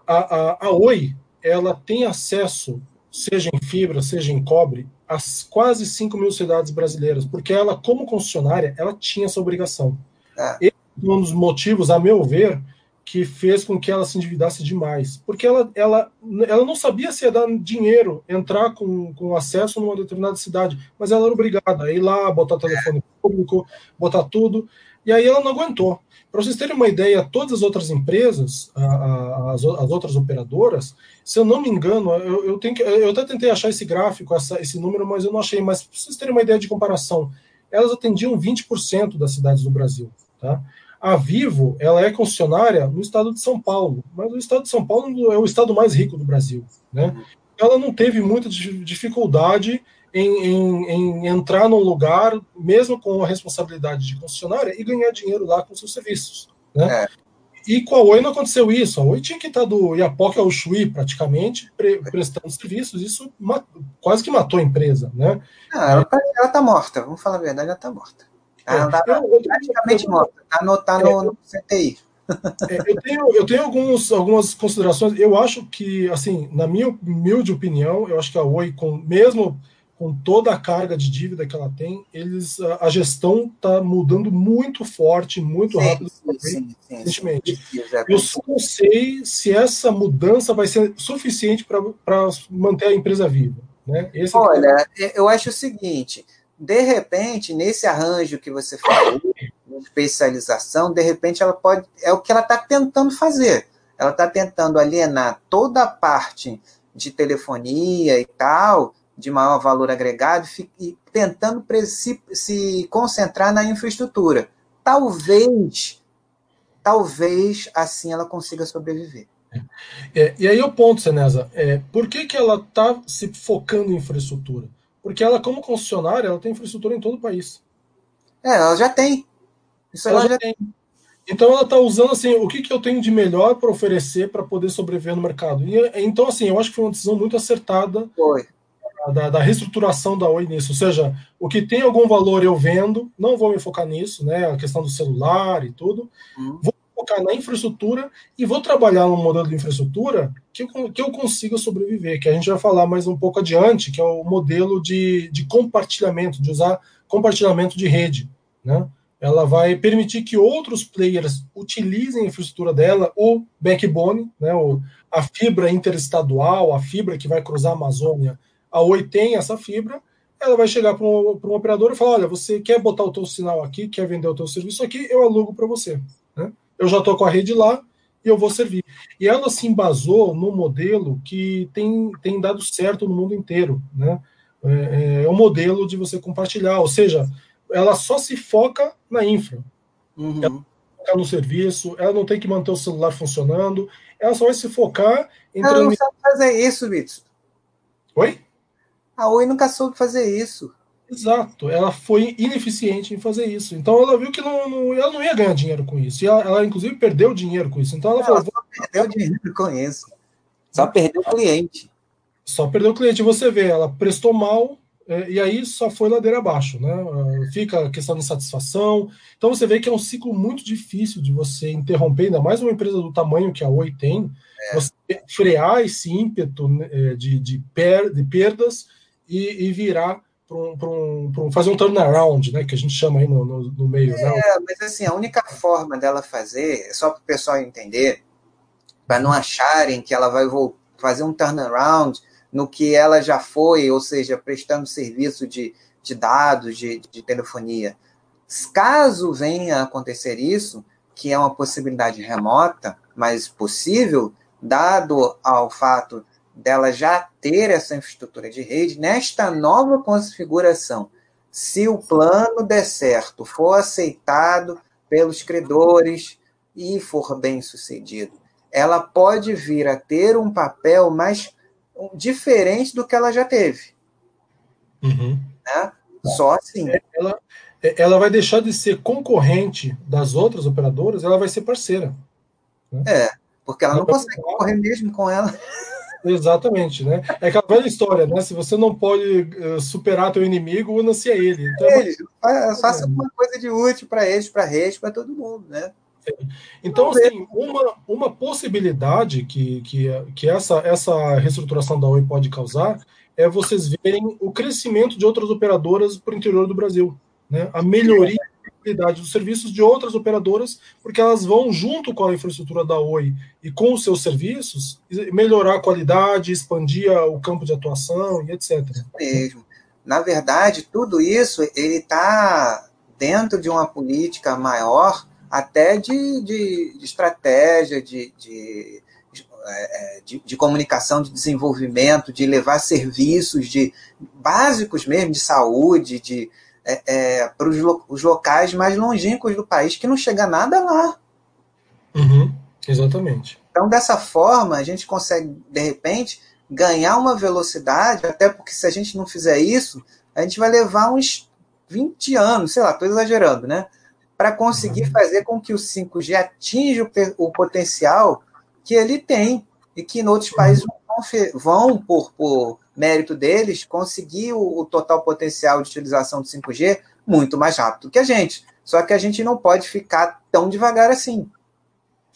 a, a, a Oi, ela tem acesso, seja em fibra, seja em cobre, às quase 5 mil cidades brasileiras, porque ela, como concessionária, ela tinha essa obrigação. É. Esse é um dos motivos, a meu ver, que fez com que ela se endividasse demais. Porque ela, ela, ela não sabia se ia dar dinheiro, entrar com, com acesso numa determinada cidade, mas ela era obrigada a ir lá, botar telefone público, botar tudo, e aí ela não aguentou. Para vocês terem uma ideia, todas as outras empresas, as, as outras operadoras, se eu não me engano, eu, eu, tenho que, eu até tentei achar esse gráfico, essa, esse número, mas eu não achei. Mas para vocês terem uma ideia de comparação, elas atendiam 20% das cidades do Brasil. Tá? A Vivo, ela é concessionária no estado de São Paulo, mas o estado de São Paulo é o estado mais rico do Brasil, né? Ela não teve muita dificuldade em, em, em entrar num lugar, mesmo com a responsabilidade de concessionária, e ganhar dinheiro lá com seus serviços, né? É. E com a Oi não aconteceu isso. A Oi tinha que estar do Iapoque ao Chuí, praticamente, pre prestando serviços. Isso quase que matou a empresa, né? Ah, ela, está tá morta. Vamos falar a verdade, ela está morta. Ela está praticamente morta. Está no, tá no, no CTI. É, eu tenho, eu tenho alguns, algumas considerações. Eu acho que, assim, na minha humilde opinião, eu acho que a Oi, com, mesmo com toda a carga de dívida que ela tem, eles, a, a gestão está mudando muito forte, muito sim, rápido sim, recentemente. Sim, eu só não sei se essa mudança vai ser suficiente para manter a empresa viva. Né? Esse é Olha, é eu acho o seguinte de repente, nesse arranjo que você falou, especialização, de repente ela pode. É o que ela está tentando fazer. Ela está tentando alienar toda a parte de telefonia e tal, de maior valor agregado, e tentando se, se concentrar na infraestrutura. Talvez, talvez assim ela consiga sobreviver. É, e aí o ponto, Senesa, é, por que, que ela está se focando em infraestrutura? Porque ela, como concessionária, ela tem infraestrutura em todo o país. É, ela já tem. Isso ela, ela já tem. tem. Então ela está usando assim, o que, que eu tenho de melhor para oferecer para poder sobreviver no mercado. E, então, assim, eu acho que foi uma decisão muito acertada da, da, reestruturação da Oi nisso. Ou seja, o que tem algum valor eu vendo, não vou me focar nisso, né? A questão do celular e tudo. Uhum. Vou focar na infraestrutura e vou trabalhar num modelo de infraestrutura que eu, que eu consiga sobreviver, que a gente vai falar mais um pouco adiante, que é o modelo de, de compartilhamento, de usar compartilhamento de rede. Né? Ela vai permitir que outros players utilizem a infraestrutura dela, o backbone, né, o, a fibra interestadual, a fibra que vai cruzar a Amazônia. A Oi tem essa fibra, ela vai chegar para um, um operador e falar: olha, você quer botar o teu sinal aqui, quer vender o teu serviço aqui, eu alugo para você. Eu já estou com a rede lá e eu vou servir. E ela se embasou no modelo que tem, tem dado certo no mundo inteiro. Né? É, é um modelo de você compartilhar, ou seja, ela só se foca na infra. Uhum. Ela foca no serviço, ela não tem que manter o celular funcionando, ela só vai se focar em. Ela não sabe fazer isso, Vitor. Oi? A Oi nunca soube fazer isso. Exato, ela foi ineficiente em fazer isso. Então ela viu que não, não ela não ia ganhar dinheiro com isso. E ela, ela inclusive, perdeu dinheiro com isso. Então ela, ela falou: só perdeu dinheiro com isso. Só perdeu o cliente. Só perdeu o cliente. Você vê, ela prestou mal é, e aí só foi ladeira abaixo. Né? Fica a questão de insatisfação. Então você vê que é um ciclo muito difícil de você interromper, ainda mais uma empresa do tamanho que a Oi tem, é. você frear esse ímpeto né, de, de, per, de perdas e, e virar para um, um, fazer um turnaround, né, que a gente chama aí no, no, no meio. Né? É, né? mas assim, a única forma dela fazer, só para o pessoal entender, para não acharem que ela vai fazer um turnaround no que ela já foi, ou seja, prestando serviço de, de dados, de, de telefonia. Caso venha a acontecer isso, que é uma possibilidade remota, mas possível, dado ao fato dela já ter essa infraestrutura de rede, nesta nova configuração se o plano der certo, for aceitado pelos credores e for bem sucedido, ela pode vir a ter um papel mais diferente do que ela já teve. Uhum. Né? Só assim. Ela, ela vai deixar de ser concorrente das outras operadoras, ela vai ser parceira. Né? É, porque ela não consegue concorrer mesmo com ela. Exatamente, né? É aquela velha história, né? Se você não pode uh, superar teu inimigo, una-se a ele. Então, é eles, faça alguma coisa de útil para eles, para rede, para todo mundo, né? Então, assim, uma, uma possibilidade que, que, que essa, essa reestruturação da Oi pode causar é vocês verem o crescimento de outras operadoras para o interior do Brasil. Né? A melhoria da qualidade dos serviços de outras operadoras, porque elas vão, junto com a infraestrutura da Oi e com os seus serviços, melhorar a qualidade, expandir o campo de atuação e etc. Mesmo. Na verdade, tudo isso ele está dentro de uma política maior, até de, de, de estratégia, de, de é, é, de, de, comunicação, de desenvolvimento, de levar serviços de básicos mesmo de saúde, de é, é, para os locais mais longínquos do país que não chega nada lá. Uhum, exatamente. Então, dessa forma, a gente consegue, de repente, ganhar uma velocidade, até porque se a gente não fizer isso, a gente vai levar uns 20 anos, sei lá, estou exagerando, né? Para conseguir uhum. fazer com que o 5G atinja o, o potencial que ele tem e que em outros países vão, vão por, por mérito deles, conseguir o, o, total potencial de utilização do 5G muito mais rápido que a gente. Só que a gente não pode ficar tão devagar assim.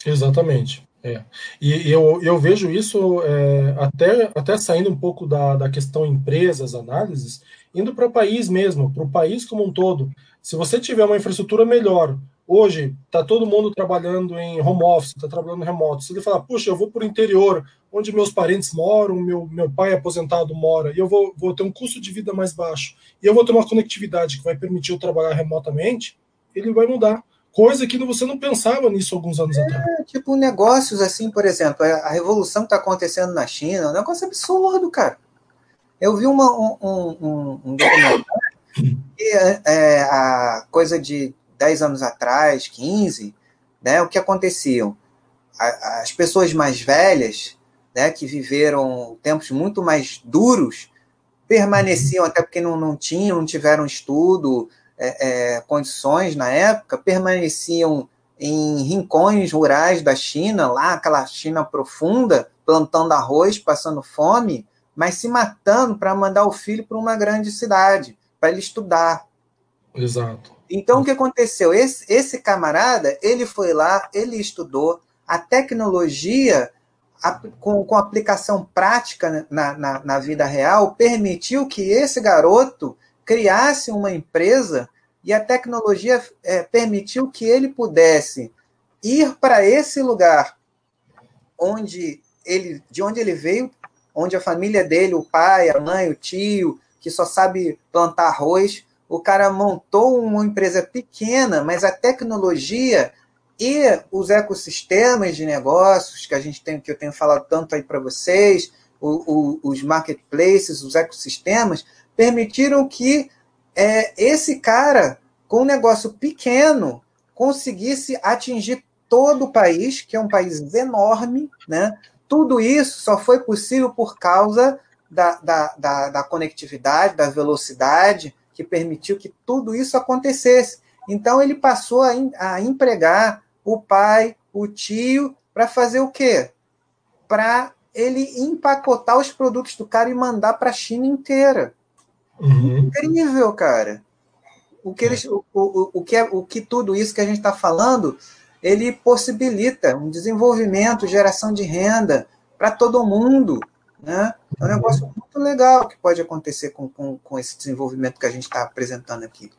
Exatamente. É. E eu, eu vejo isso é, até, até saindo um pouco da, da questão empresas, análises, indo para o país mesmo, para o país como um todo. Se você tiver uma infraestrutura melhor, Hoje está todo mundo trabalhando em home office, está trabalhando remoto. Se ele falar, puxa, eu vou para o interior, onde meus parentes moram, meu, meu pai aposentado mora, e eu vou, vou ter um custo de vida mais baixo, e eu vou ter uma conectividade que vai permitir eu trabalhar remotamente, ele vai mudar. Coisa que você não pensava nisso alguns anos é, atrás. Tipo, negócios assim, por exemplo, a revolução que está acontecendo na China é um negócio absurdo, cara. Eu vi uma, um, um, um documentário que é, é, a coisa de 10 anos atrás, 15, né, o que acontecia? As pessoas mais velhas, né, que viveram tempos muito mais duros, permaneciam, até porque não, não tinham, não tiveram estudo, é, é, condições na época, permaneciam em rincões rurais da China, lá aquela China profunda, plantando arroz, passando fome, mas se matando para mandar o filho para uma grande cidade, para ele estudar. Exato. Então, o que aconteceu? Esse, esse camarada, ele foi lá, ele estudou a tecnologia a, com, com aplicação prática na, na, na vida real, permitiu que esse garoto criasse uma empresa e a tecnologia é, permitiu que ele pudesse ir para esse lugar onde ele, de onde ele veio, onde a família dele, o pai, a mãe, o tio, que só sabe plantar arroz, o cara montou uma empresa pequena, mas a tecnologia e os ecossistemas de negócios que a gente tem, que eu tenho falado tanto aí para vocês, o, o, os marketplaces, os ecossistemas, permitiram que é, esse cara, com um negócio pequeno, conseguisse atingir todo o país, que é um país enorme, né? Tudo isso só foi possível por causa da, da, da, da conectividade, da velocidade, que permitiu que tudo isso acontecesse. Então ele passou a, a empregar o pai, o tio, para fazer o quê? Para ele empacotar os produtos do cara e mandar para a China inteira. Uhum. Incrível, cara. O que, eles, o, o, o, que é, o que tudo isso que a gente está falando, ele possibilita um desenvolvimento, geração de renda para todo mundo. Né? É um negócio muito legal que pode acontecer com, com, com esse desenvolvimento que a gente está apresentando aqui.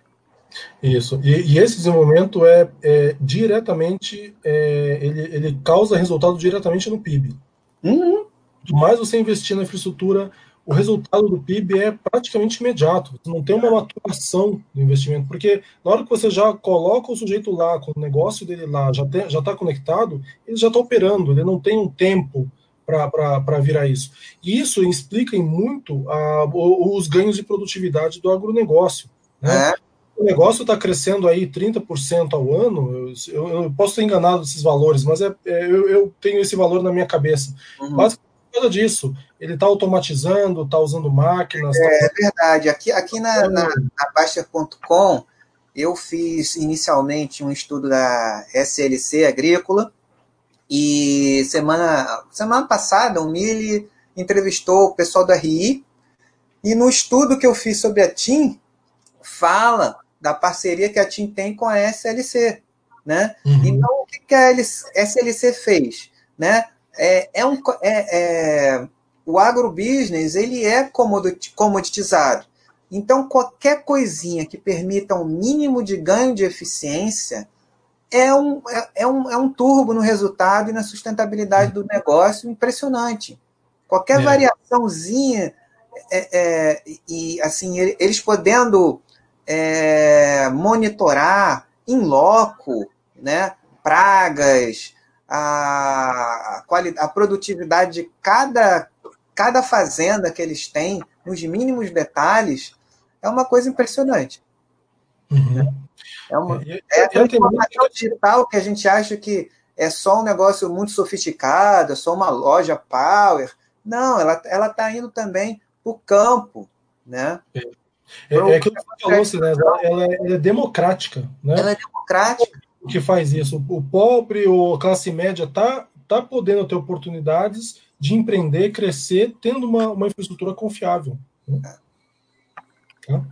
Isso. E, e esse desenvolvimento é, é diretamente, é, ele, ele causa resultado diretamente no PIB. Uhum. Quanto mais você investir na infraestrutura, o resultado do PIB é praticamente imediato. Você não tem uma maturação do investimento, porque na hora que você já coloca o sujeito lá, com o negócio dele lá, já está conectado, ele já está operando, ele não tem um tempo para virar isso. E isso explica em muito a, os ganhos de produtividade do agronegócio. Né? É. O negócio está crescendo aí 30% ao ano. Eu, eu, posso ter enganado esses valores, mas é, é eu, eu, tenho esse valor na minha cabeça. Uhum. Basicamente por causa disso. Ele está automatizando, está usando máquinas. É, tá... é, verdade. Aqui, aqui na, na, na Baster.com eu fiz inicialmente um estudo da SLC Agrícola e semana, semana passada o Mili entrevistou o pessoal da RI e no estudo que eu fiz sobre a TIM fala da parceria que a TIM tem com a SLC, né? Uhum. Então o que a SLC fez, né? É, é um, é, é, o agrobusiness ele é comoditizado. Então, qualquer coisinha que permita um mínimo de ganho de eficiência é um, é, é, um, é um turbo no resultado e na sustentabilidade do negócio impressionante. Qualquer é. variaçãozinha, é, é, e assim, eles podendo é, monitorar em loco né, pragas, a, a, a produtividade de cada, cada fazenda que eles têm, nos mínimos detalhes, é uma coisa impressionante. Uhum. É uma, é, é a transformação digital que a gente acha que é só um negócio muito sofisticado, é só uma loja power. Não, ela está indo também para o campo, né? É, é, é aquilo que você falou, assim, né? ela, é, ela, é, democrática, né? Ela é democrática. O que faz isso? O pobre ou classe média tá tá podendo ter oportunidades de empreender, crescer, tendo uma, uma infraestrutura confiável. Né? Tá?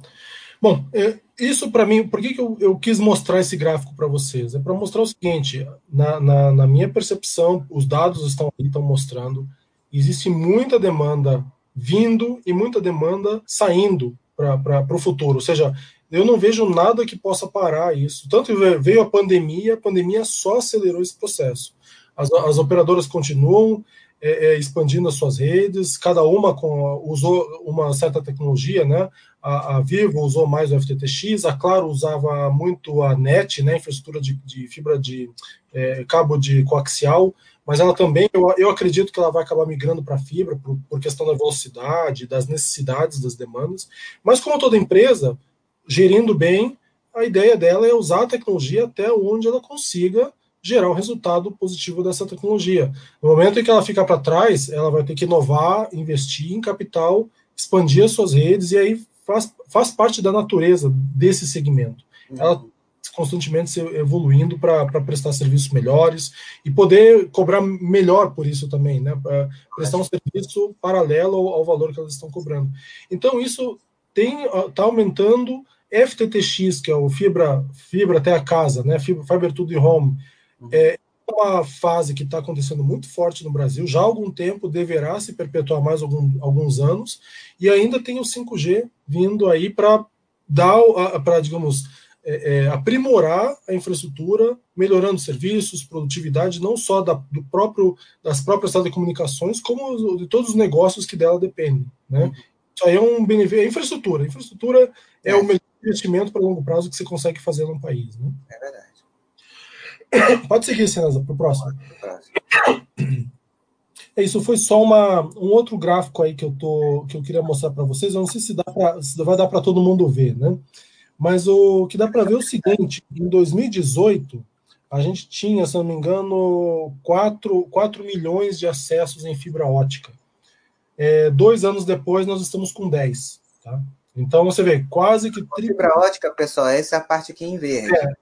Bom, é, isso para mim, por que, que eu, eu, quis mostrar esse gráfico para vocês? É para mostrar o seguinte: na, na, na, minha percepção, os dados estão aí, estão mostrando, existe muita demanda vindo e muita demanda saindo para o futuro. Ou seja, eu não vejo nada que possa parar isso. Tanto veio a pandemia, a pandemia só acelerou esse processo. As, as operadoras continuam é, é, expandindo as suas redes, cada uma com, usou uma certa tecnologia, né? A, a, Vivo usou mais o FTTX, a Claro usava muito a NET, né? Infraestrutura de, de fibra de é, cabo de coaxial, mas ela também, eu, eu acredito que ela vai acabar migrando para fibra por, por questão da velocidade, das necessidades, das demandas. Mas como toda empresa, gerindo bem, a ideia dela é usar a tecnologia até onde ela consiga gerar um resultado positivo dessa tecnologia. No momento em que ela ficar para trás, ela vai ter que inovar, investir em capital, expandir as suas redes, e aí faz, faz parte da natureza desse segmento. Uhum. Ela constantemente se evoluindo para prestar serviços melhores e poder cobrar melhor por isso também, né? Pra prestar um serviço paralelo ao, ao valor que elas estão cobrando. Então, isso está aumentando FTTX, que é o fibra, fibra até a casa, né? Fibra, Fiber to the Home, é uma fase que está acontecendo muito forte no Brasil, já há algum tempo, deverá se perpetuar mais algum, alguns anos, e ainda tem o 5G vindo aí para dar, para, digamos, é, é, aprimorar a infraestrutura, melhorando serviços, produtividade, não só da, do próprio, das próprias telecomunicações, como de todos os negócios que dela dependem. Né? Uhum. Isso aí é um benefício. É infraestrutura. A infraestrutura é, é o melhor investimento para longo prazo que você consegue fazer num país. Né? É verdade. Pode seguir, César, para o próximo. É, isso foi só uma, um outro gráfico aí que eu, tô, que eu queria mostrar para vocês. Eu não sei se, dá pra, se vai dar para todo mundo ver, né? Mas o que dá para ver é o seguinte: em 2018, a gente tinha, se não me engano, 4, 4 milhões de acessos em fibra ótica. É, dois anos depois, nós estamos com 10. Tá? Então, você vê, quase que. Fibra ótica, pessoal, essa é a parte aqui em verde. É,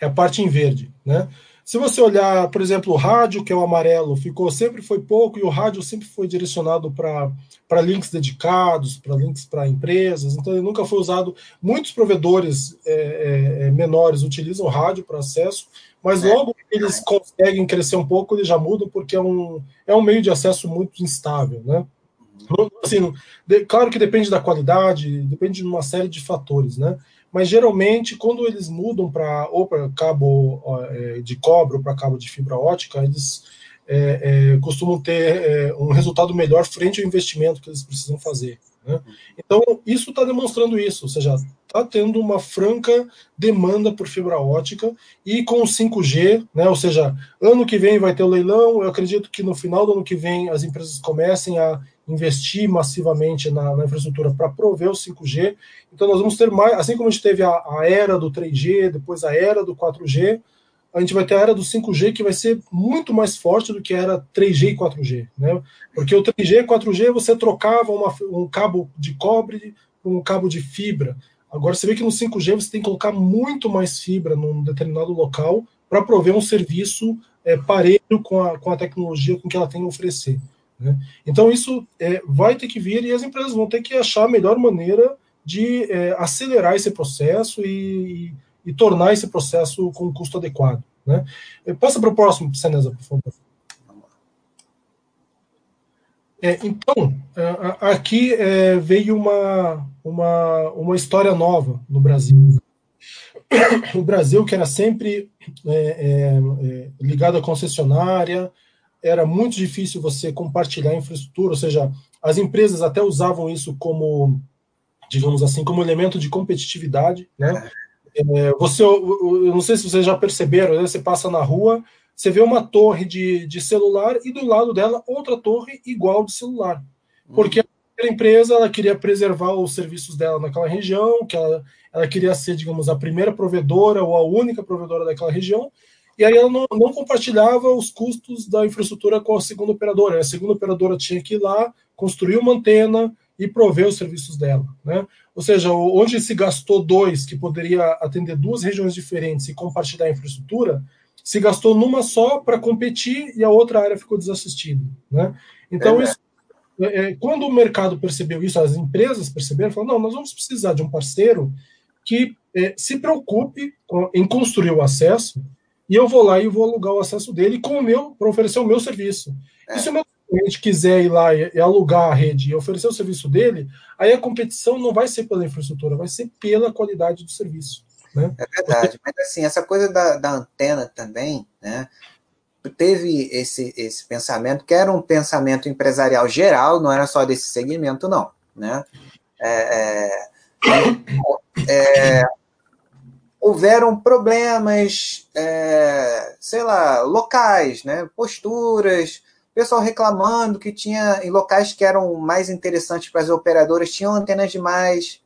é a parte em verde, né? Se você olhar, por exemplo, o rádio, que é o amarelo, ficou sempre foi pouco e o rádio sempre foi direcionado para links dedicados, para links para empresas, então ele nunca foi usado. Muitos provedores é, é, é menores utilizam o rádio para acesso, mas é. logo que eles conseguem crescer um pouco, eles já mudam, porque é um, é um meio de acesso muito instável, né? Assim, de, claro que depende da qualidade, depende de uma série de fatores, né? Mas geralmente quando eles mudam para ou para cabo é, de cobre ou para cabo de fibra ótica, eles é, é, costumam ter é, um resultado melhor frente ao investimento que eles precisam fazer. Né? Então, isso está demonstrando isso, ou seja, está tendo uma franca demanda por fibra ótica e com o 5G, né, ou seja, ano que vem vai ter o leilão, eu acredito que no final do ano que vem as empresas comecem a investir massivamente na, na infraestrutura para prover o 5G. Então nós vamos ter mais, assim como a gente teve a, a, era do 3G, depois a era do 4G, a gente vai ter a era do 5G que vai ser muito mais forte do que era 3G e 4G, né? Porque o 3G e 4G você trocava uma, um cabo de cobre por um cabo de fibra. Agora você vê que no 5G você tem que colocar muito mais fibra num determinado local para prover um serviço é, parelho com a, com a tecnologia com que ela tem a oferecer. Né? Então, isso é, vai ter que vir e as empresas vão ter que achar a melhor maneira de é, acelerar esse processo e, e, tornar esse processo com um custo adequado. Né? Passa para o próximo, Seneza, por favor. É, então, é, aqui é, veio uma, uma, uma história nova no Brasil o Brasil, que era sempre é, é, é, ligado à concessionária, era muito difícil você compartilhar infraestrutura, ou seja, as empresas até usavam isso como, digamos assim, como elemento de competitividade, né? É, você, eu, não sei se vocês já perceberam, né? você passa na rua, você vê uma torre de, de celular e do lado dela outra torre igual de celular, porque a empresa ela queria preservar os serviços dela naquela região, que ela ela queria ser, digamos, a primeira provedora ou a única provedora daquela região, e aí ela não, não, compartilhava os custos da infraestrutura com a segunda operadora. A segunda operadora tinha que ir lá, construir uma antena e prover os serviços dela. Né? Ou seja, onde se gastou dois, que poderia atender duas regiões diferentes e compartilhar a infraestrutura, se gastou numa só para competir e a outra área ficou desassistida. Né? Então, é, isso, é, quando o mercado percebeu isso, as empresas perceberam, falaram, não, nós vamos precisar de um parceiro que é, se preocupe em construir o acesso e eu vou lá e vou alugar o acesso dele com o meu para oferecer o meu serviço. É. E se o meu cliente quiser ir lá e, alugar a rede e oferecer o serviço dele, aí a competição não vai ser pela infraestrutura, vai ser pela qualidade do serviço. Né? É verdade, mas assim, essa coisa da, da antena também, né? Teve esse, esse pensamento, que era um pensamento empresarial geral, não era só desse segmento, não. Né? É, é, é, houveram problemas, é, sei lá, locais, né? posturas, pessoal reclamando que tinha em locais que eram mais interessantes para as operadoras, tinham antenas demais,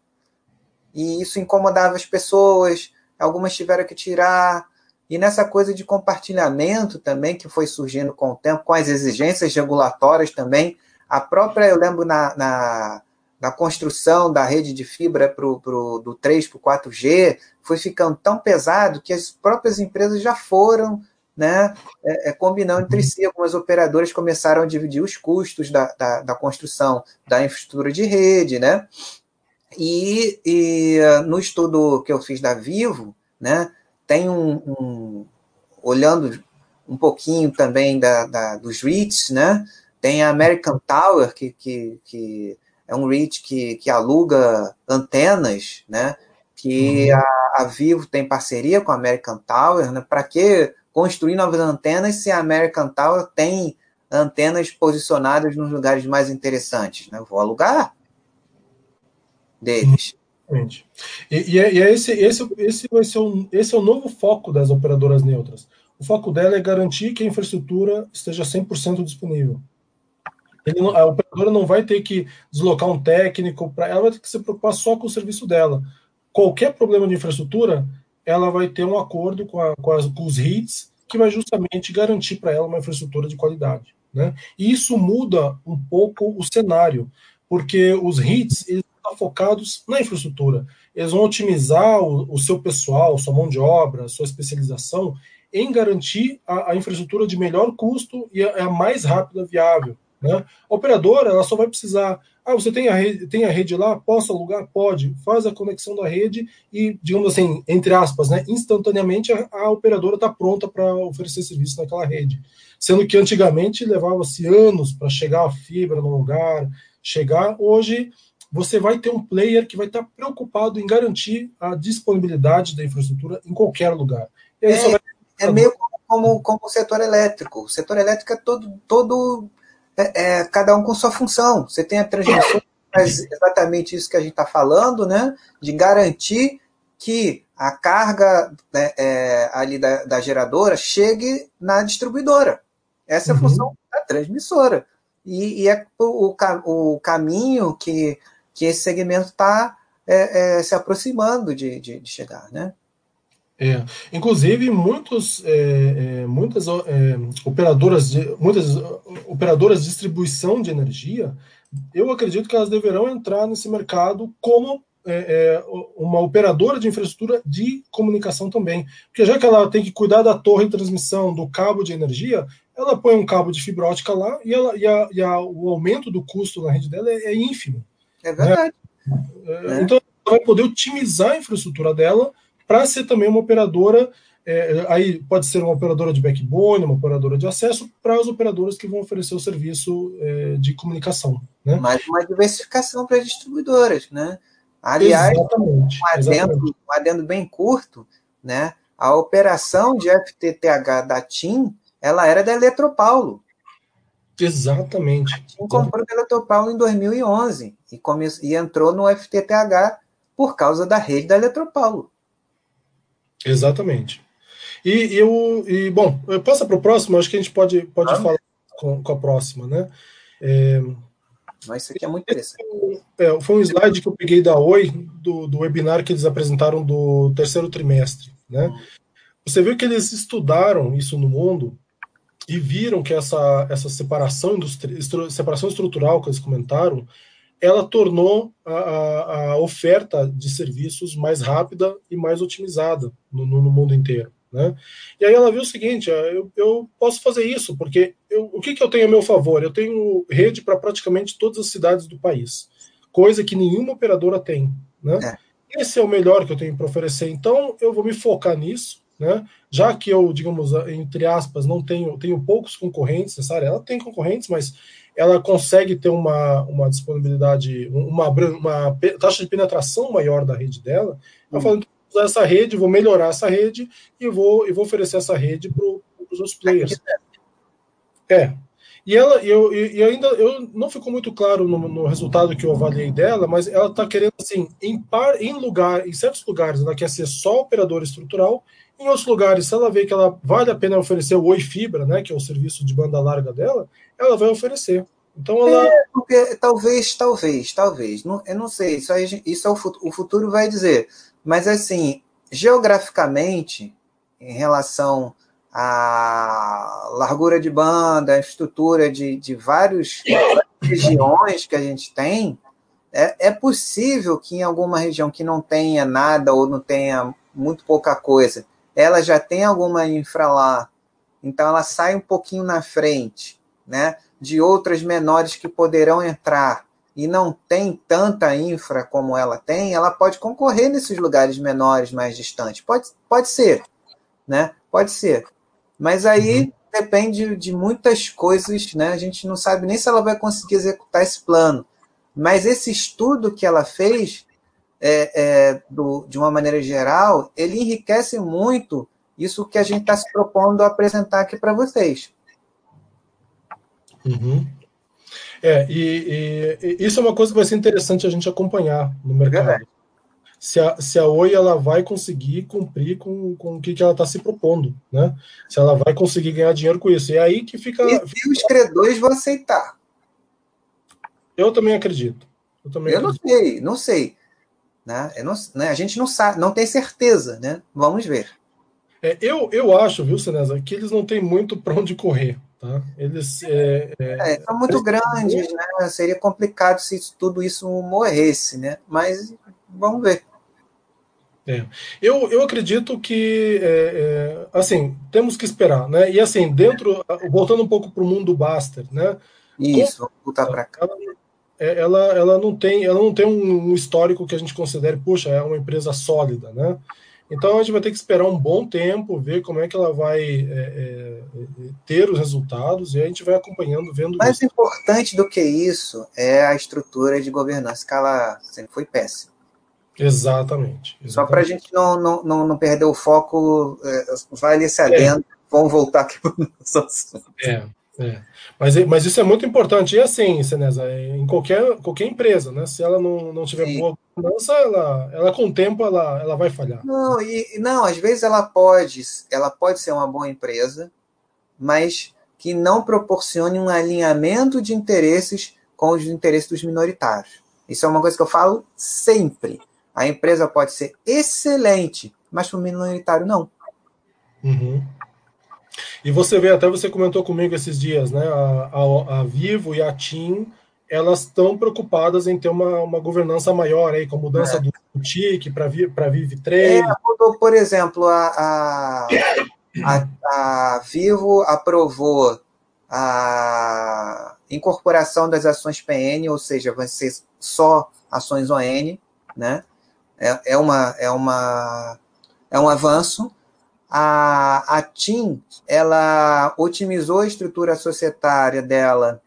e isso incomodava as pessoas, algumas tiveram que tirar. E nessa coisa de compartilhamento também, que foi surgindo com o tempo, com as exigências regulatórias também, a própria, eu lembro na, na na construção da rede de fibra pro, pro, do 3 para o 4G foi ficando tão pesado que as próprias empresas já foram né, é, é, combinando entre si. Algumas operadoras começaram a dividir os custos da, da, da construção da infraestrutura de rede. Né? E, e, no estudo que eu fiz da Vivo, né, tem um, um olhando um pouquinho também da, da, dos REITs, né, tem a American Tower, que, que, que é um REIT que, que aluga antenas, né? Que uhum. a, a, Vivo tem parceria com a American Tower, né? Para que construir novas antenas se a American Tower tem antenas posicionadas nos lugares mais interessantes, né? vou alugar deles. E, e, é, e é esse, esse, esse, vai ser um, esse é o novo foco das operadoras neutras. O foco dela é garantir que a infraestrutura esteja 100% disponível. Não, a operadora não vai ter que deslocar um técnico para ela vai ter que se preocupar só com o serviço dela. Qualquer problema de infraestrutura, ela vai ter um acordo com, a, com, as, com os HITs que vai justamente garantir para ela uma infraestrutura de qualidade. Né? E isso muda um pouco o cenário, porque os eles estão focados na infraestrutura. Eles vão otimizar o, o seu pessoal, sua mão de obra, sua especialização em garantir a, a infraestrutura de melhor custo e a, a mais rápida viável. Né? A operadora ela só vai precisar. Ah, você tem a, rede, tem a rede lá? Posso alugar? Pode. Faz a conexão da rede e, digamos assim, entre aspas, né, instantaneamente a, a operadora está pronta para oferecer serviço naquela rede. Sendo que antigamente levava-se anos para chegar a fibra no lugar, chegar. Hoje você vai ter um player que vai estar tá preocupado em garantir a disponibilidade da infraestrutura em qualquer lugar. É, vai... é, meio como, como o setor elétrico. O setor elétrico é todo, todo é, é, cada um com sua função. Você tem a transmissão, faz exatamente isso que a gente está falando, né? De garantir que a carga né, é, ali da, da, geradora chegue na distribuidora. Essa é a uhum. função da transmissora. e, e é o, o caminho que, que esse segmento está é, é, se aproximando de, de, de chegar, né? É, inclusive muitos, é, é, muitas é, operadoras de, muitas operadoras de distribuição de energia, eu acredito que elas deverão entrar nesse mercado como é, é, uma operadora de infraestrutura de comunicação também, porque já que ela tem que cuidar da torre de transmissão, do cabo de energia, ela põe um cabo de fibra ótica lá e, ela, e, a, e a, o aumento do custo na rede dela é, ínfimo. É verdade. Né? Então ela vai poder otimizar a infraestrutura dela para ser também uma operadora, é, aí pode ser uma operadora de backbone, uma operadora de acesso, para as operadoras que vão oferecer o serviço é, de comunicação. Né? Mais uma diversificação para as distribuidoras, né? Aliás, exatamente, um, adendo, um adendo bem curto, né? A operação de FTTH da TIM, ela era da Eletropaulo. Exatamente. A TIM comprou da Eletropaulo em 2011 e, come... e entrou no FTTH por causa da rede da Eletropaulo. Exatamente. E eu, e, bom, passa para o próximo, acho que a gente pode, pode ah. falar com, com, a próxima, né? É, Mas isso aqui é muito interessante. É, foi um slide que eu peguei da Oi, do, do webinar que eles apresentaram do terceiro trimestre, né? Hum. Você viu que eles estudaram isso no mundo e viram que essa, essa separação, separação estrutural que eles comentaram ela tornou a, a, a, oferta de serviços mais rápida e mais otimizada no, no, mundo inteiro. Né? E aí ela viu o seguinte: eu, eu posso fazer isso, porque eu, o que, que eu tenho a meu favor? Eu tenho rede para praticamente todas as cidades do país, coisa que nenhuma operadora tem. Né? É. Esse é o melhor que eu tenho para oferecer, então eu vou me focar nisso. Né? Já que eu, digamos, entre aspas, não tenho, tenho poucos concorrentes nessa área, ela tem concorrentes, mas ela consegue ter uma, uma disponibilidade, uma, uma taxa de penetração maior da rede dela. Ela hum. falando usar essa rede, vou melhorar essa rede e vou, e vou oferecer essa rede para os outros players. É. E ela, eu, e ainda eu não ficou muito claro no, no, resultado que eu avaliei dela, mas ela está querendo assim, em par, em lugar, em certos lugares ela quer ser só operadora estrutural, em outros lugares, se ela vê que ela vale a pena oferecer o Oi Fibra, né, que é o serviço de banda larga dela, ela vai oferecer. Então ela. É, porque, talvez, talvez, talvez. Não, eu não sei. Isso, aí, isso é o, futuro, o futuro vai dizer. Mas assim, geograficamente, em relação à largura de banda, a estrutura de, de várias regiões que a gente tem, é, é possível que em alguma região que não tenha nada ou não tenha muito pouca coisa, ela já tem alguma infra lá, então ela sai um pouquinho na frente, né? De outras menores que poderão entrar e não tem tanta infra como ela tem, ela pode concorrer nesses lugares menores, mais distantes. Pode, pode ser, né? Pode ser. Mas aí uhum. depende de muitas coisas, né? A gente não sabe nem se ela vai conseguir executar esse plano. Mas esse estudo que ela fez é, é, do, de uma maneira geral, ele enriquece muito isso que a gente está se propondo a apresentar aqui para vocês. Uhum. É, e, e, isso é uma coisa que vai ser interessante a gente acompanhar no mercado. É se a, se a Oi ela vai conseguir cumprir com, com o que, que ela está se propondo, né? Se ela vai conseguir ganhar dinheiro com isso. E é aí que fica. E, e os credores vão aceitar. Eu também acredito. Eu, também eu acredito. não sei, não sei. Né? Não, né? A gente não sabe, não tem certeza, né? Vamos ver. É, eu, eu acho, viu, Senesa, que eles não têm muito para onde correr. Tá? Eles é, é, é são muito eles... grandes, né? Seria complicado se tudo isso morresse, né? Mas vamos ver. É. Eu, eu acredito que, é, é, assim, temos que esperar, né? E assim, dentro, voltando um pouco para o mundo Baster, né? Isso, vamos voltar para cá. Ela, é, ela, ela não tem, ela não tem um histórico que a gente considere, puxa, é uma empresa sólida, né? Então a gente vai ter que esperar um bom tempo, ver como é que ela vai é, é, ter os resultados e a gente vai acompanhando, vendo. Mais isso. importante do que isso é a estrutura de governança, que ela sempre foi péssima. Exatamente. exatamente. Só para a gente não, não, não, não, perder o foco, é, vale esse adendo. É. Vamos voltar aqui para o nosso assunto. É. É. Mas, mas isso é muito importante. E assim, Senesa, é, em qualquer, qualquer empresa, né? Se ela não, não tiver Sim. boa governança, ela, ela com o tempo ela, ela vai falhar. Não, e não, às vezes ela pode, ela pode ser uma boa empresa, mas que não proporcione um alinhamento de interesses com os interesses dos minoritários. Isso é uma coisa que eu falo sempre. A empresa pode ser excelente, mas para o minoritário não. Uhum. E você vê, até você comentou comigo esses dias, né? A, a, a Vivo e a TIM, elas estão preocupadas em ter uma, uma governança maior aí, com a mudança é. do TIC para Vive 3. É, por exemplo, a, a, a, a Vivo aprovou a incorporação das ações PN, ou seja, vai ser só ações ON, né? É, é, uma, é, uma, é um avanço. A, a TIM, ela otimizou a estrutura societária dela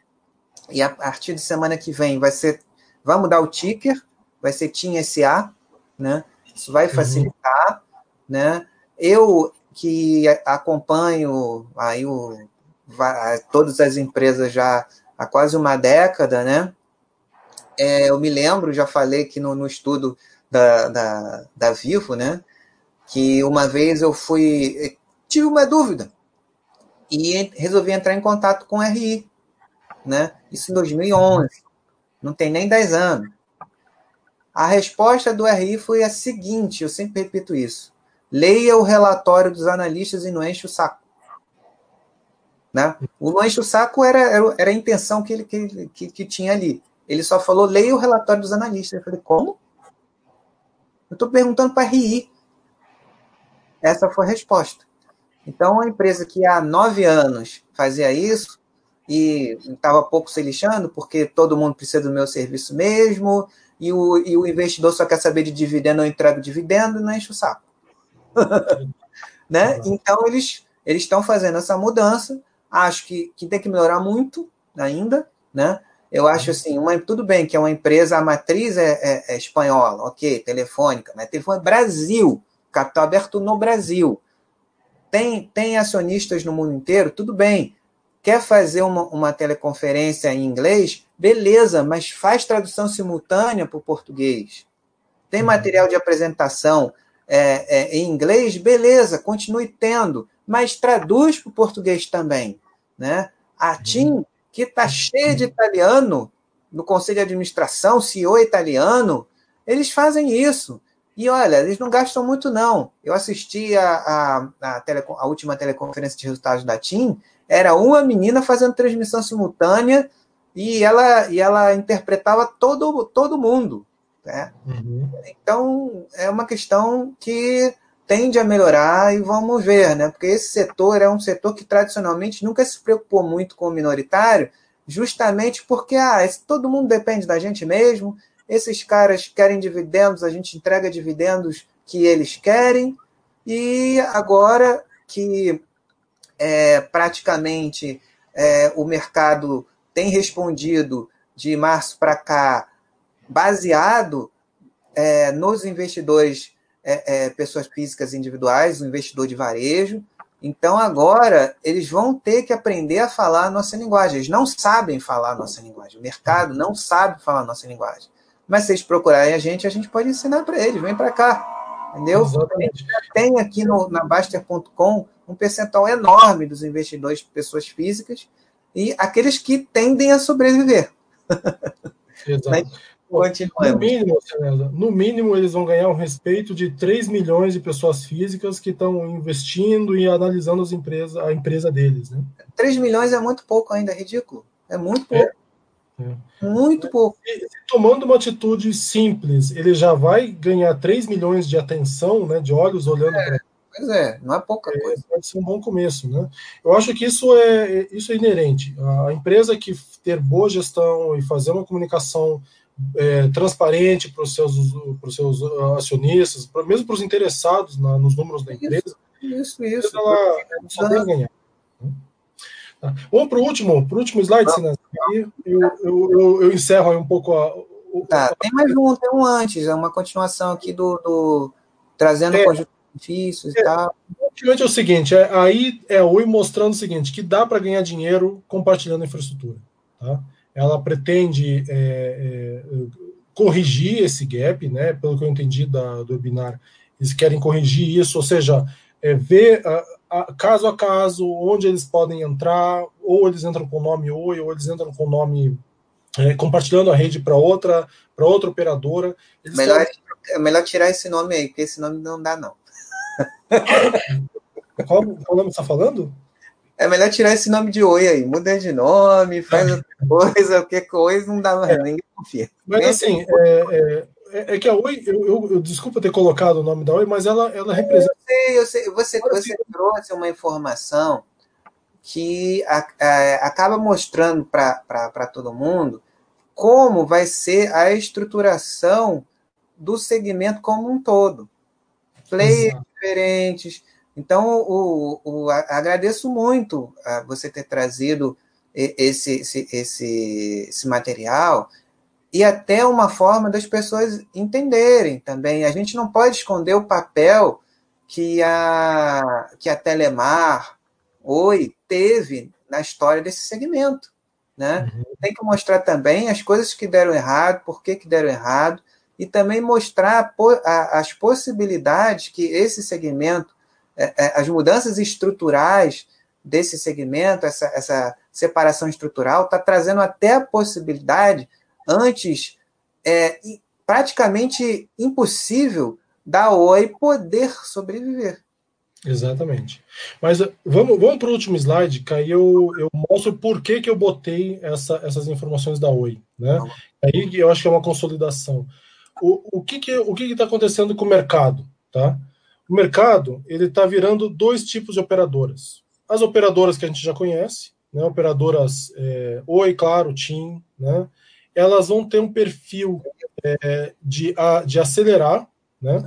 e a partir de semana que vem vai ser, vai mudar o ticker, vai ser TIM SA, né? Isso vai uhum. facilitar, uhum. né? Eu que acompanho aí o, todas as empresas já há quase uma década, né? É, eu me lembro, já falei aqui no, no estudo da, da, da Vivo, né? Que uma vez eu fui. tive uma dúvida e resolvi entrar em contato com o RI, né? Isso em 2011, não tem nem 10 anos. A resposta do RI foi a seguinte: eu sempre repito isso. Leia o relatório dos analistas e não enche o saco. Né? O não enche o saco era, era, a intenção que ele que, que, que tinha ali. Ele só falou, leia o relatório dos analistas. Eu falei, como? Eu estou perguntando para RI. Essa foi a resposta. Então, a empresa que há nove anos fazia isso e estava pouco se lixando, porque todo mundo precisa do meu serviço mesmo, e o, e o investidor só quer saber de dividendo, eu entrego dividendo não enche o saco. né? Então, eles eles estão fazendo essa mudança. Acho que, que tem que melhorar muito ainda, né? Eu acho assim, uma, tudo bem que é uma empresa, a matriz é, é, é espanhola, ok, telefônica, mas telefone é Brasil, capital aberto no Brasil. Tem, tem acionistas no mundo inteiro, tudo bem. Quer fazer uma, uma teleconferência em inglês? Beleza, mas faz tradução simultânea para o português. Tem uhum. material de apresentação é, é, em inglês? Beleza, continue tendo, mas traduz para o português também. Né? A uhum. TIM que está cheia de italiano no conselho de administração, CEO italiano, eles fazem isso. E olha, eles não gastam muito, não. Eu assisti a, a, a, a última teleconferência de resultados da TIM, era uma menina fazendo transmissão simultânea e ela, e ela interpretava todo, todo mundo. Né? Uhum. Então, é uma questão que tende a melhorar e vamos ver, né? Porque esse setor é um setor que tradicionalmente nunca se preocupou muito com o minoritário, justamente porque ah, todo mundo depende da gente mesmo. Esses caras querem dividendos, a gente entrega dividendos que eles querem. E agora que é, praticamente é, o mercado tem respondido de março para cá, baseado é, nos investidores é, é, pessoas físicas individuais, o investidor de varejo. Então, agora, eles vão ter que aprender a falar a nossa linguagem. Eles não sabem falar a nossa linguagem. O mercado não sabe falar a nossa linguagem. Mas se eles procurarem a gente, a gente pode ensinar para eles. Vem para cá. Entendeu? Exatamente. Tem aqui no, na Baster.com um percentual enorme dos investidores, pessoas físicas, e aqueles que tendem a sobreviver. Exato. No mínimo, no mínimo, eles vão ganhar um respeito de 3 milhões de pessoas físicas que estão investindo e analisando as empresas, a empresa deles. Né? 3 milhões é muito pouco ainda, é ridículo. É muito pouco. É. É. Muito pouco. E, tomando uma atitude simples, ele já vai ganhar 3 milhões de atenção, né, de olhos olhando é. para Pois é, não é pouca é, coisa. Pode ser um bom começo, né? Eu acho que isso é, isso é inerente. A empresa que ter boa gestão e fazer uma comunicação é, transparente para os seus, seus uh, acionistas, pra, mesmo para os interessados na, nos números da empresa. Isso, isso. Ela, ela só vai ganhar. Tá. Vamos para o último, pro último slide, Sinas. Eu, eu, eu, eu, encerro aí um pouco a. Tá, tem mais um, tem um antes, é uma continuação aqui do, do trazendo é, conjunto benefícios é, e tal. Basicamente é o seguinte, é, aí é a Oi mostrando o seguinte, que dá para ganhar dinheiro compartilhando infraestrutura. Tá? ela pretende é, é, corrigir esse gap, né? Pelo que eu entendi da, do webinar, eles querem corrigir isso, ou seja, é, ver a, caso a caso, onde eles podem entrar, ou eles entram com o nome Oi, ou eles entram com o nome é, compartilhando a rede para outra, para outra operadora. melhor, É melhor tirar esse nome aí, porque esse nome não dá, não. qual, qual nome você está falando? É melhor tirar esse nome de Oi aí, muda de nome, faz outra coisa, porque coisa não dá mais, é. ninguém confia. Mas assim, é, é, é, que a Oi, eu, eu, eu, desculpa ter colocado o nome da Oi, mas ela, ela representa. Eu sei, eu sei. Você, você trouxe uma informação que a, a, acaba mostrando para todo mundo como vai ser a estruturação do segmento como um todo. Players Exato. diferentes. Então, o, o, agradeço muito a você ter trazido esse, esse, esse, esse material e até uma forma das pessoas entenderem também. A gente não pode esconder o papel que a, que a Telemar, Oi, teve na história desse segmento. Né? Uhum. Tem que mostrar também as coisas que deram errado, por que, que deram errado, e também mostrar as possibilidades que esse segmento, é, é, as mudanças estruturais desse segmento, essa, essa separação estrutural, está trazendo até a possibilidade antes é praticamente impossível da Oi poder sobreviver. Exatamente. Mas eh, vamos, vamos para o último slide, que aí eu, eu mostro por que, que eu botei essa, essas informações da Oi. Né? Aí eu acho que é uma consolidação. O, o que está que, o que que tá acontecendo com o mercado? Tá? O mercado ele está virando dois tipos de operadoras. As operadoras que a gente já conhece, né? operadoras é, Oi, Claro, TIM, né? Elas vão ter um perfil é, de, a, de acelerar né,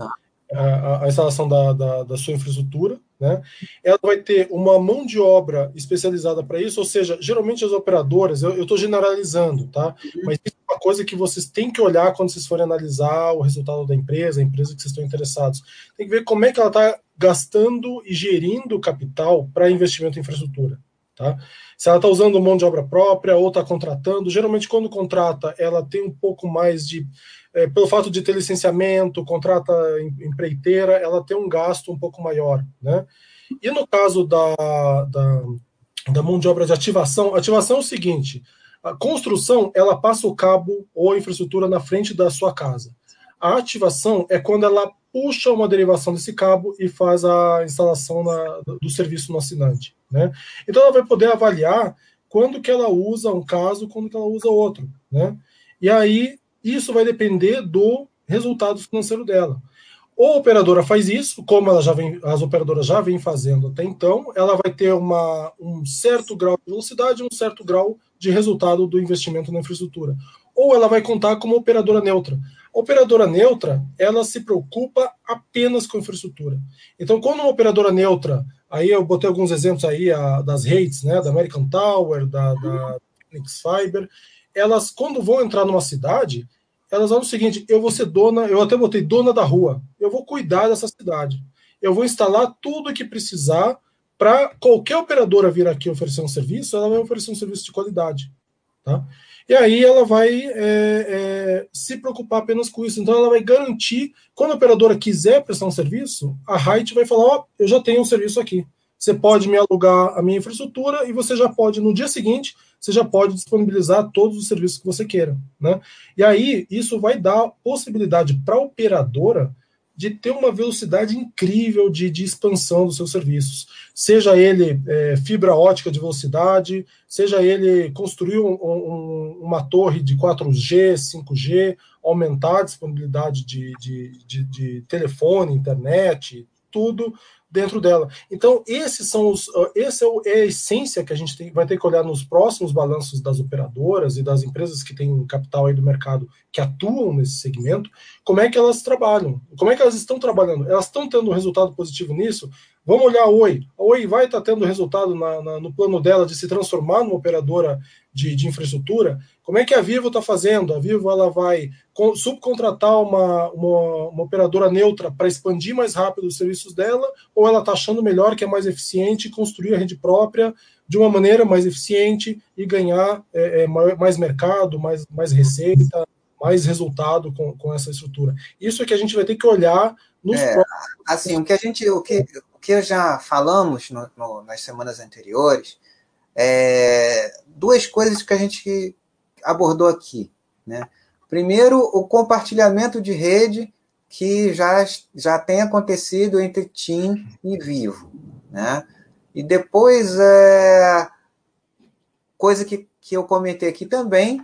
a, a instalação da, da, da, sua infraestrutura. Né? Ela vai ter uma mão de obra especializada para isso, ou seja, geralmente as operadoras, eu estou generalizando, tá? Uhum. mas isso é uma coisa que vocês têm que olhar quando vocês forem analisar o resultado da empresa, a empresa que vocês estão interessados. Tem que ver como é que ela está gastando e gerindo capital para investimento em infraestrutura. Tá? Se ela está usando mão de obra própria ou está contratando, geralmente quando contrata, ela tem um pouco mais de. É, pelo fato de ter licenciamento, contrata empreiteira, ela tem um gasto um pouco maior. Né? E no caso da, da, da mão de obra de ativação, ativação é o seguinte: a construção ela passa o cabo ou a infraestrutura na frente da sua casa. A ativação é quando ela puxa uma derivação desse cabo e faz a instalação na, do serviço no assinante. Né? Então ela vai poder avaliar quando que ela usa um caso, quando que ela usa outro. Né? E aí isso vai depender do resultado financeiro dela. Ou a operadora faz isso, como ela já vem, as operadoras já vêm fazendo até então, ela vai ter uma, um certo grau de velocidade, um certo grau de resultado do investimento na infraestrutura. Ou ela vai contar como operadora neutra. Operadora neutra, ela se preocupa apenas com infraestrutura. Então, quando uma operadora neutra, aí eu botei alguns exemplos aí a, das redes, né, da American Tower, da, da Phoenix Fiber, elas, quando vão entrar numa cidade, elas vão o seguinte, eu vou ser dona, eu até botei dona da rua, eu vou cuidar dessa cidade. Eu vou instalar tudo o que precisar para qualquer operadora vir aqui oferecer um serviço, ela vai oferecer um serviço de qualidade. Tá? E aí ela vai é, é, se preocupar apenas com isso. Então ela vai garantir, quando a operadora quiser prestar um serviço, a Height vai falar: Ó, oh, eu já tenho um serviço aqui. Você pode me alugar a minha infraestrutura e você já pode, no dia seguinte, você já pode disponibilizar todos os serviços que você queira. Né? E aí, isso vai dar possibilidade para a operadora de ter uma velocidade incrível de, de expansão dos seus serviços. Seja ele é, fibra ótica de velocidade, seja ele construir um, um, uma torre de 4G, 5G, aumentar a disponibilidade de, de, de, de telefone, internet, tudo dentro dela. Então, esses são os, essa é, é a essência que a gente tem, vai ter que olhar nos próximos balanços das operadoras e das empresas que têm capital aí do mercado que atuam nesse segmento, como é que elas trabalham, como é que elas estão trabalhando. Elas estão tendo um resultado positivo nisso? Vamos olhar a Oi. A Oi vai estar tendo resultado na, na, no plano dela de se transformar numa operadora de, de infraestrutura. Como é que a Vivo está fazendo? A Vivo ela vai subcontratar uma, uma, uma operadora neutra para expandir mais rápido os serviços dela, ou ela está achando melhor que é mais eficiente construir a rede própria de uma maneira mais eficiente e ganhar é, é, mais mercado, mais, mais receita, mais resultado com, com essa estrutura. Isso é que a gente vai ter que olhar nos é, próximos. Assim, o que a gente, o que, que já falamos no, no, nas semanas anteriores, é, duas coisas que a gente abordou aqui. Né? Primeiro, o compartilhamento de rede que já, já tem acontecido entre TIM e Vivo. Né? E depois, é, coisa que, que eu comentei aqui também,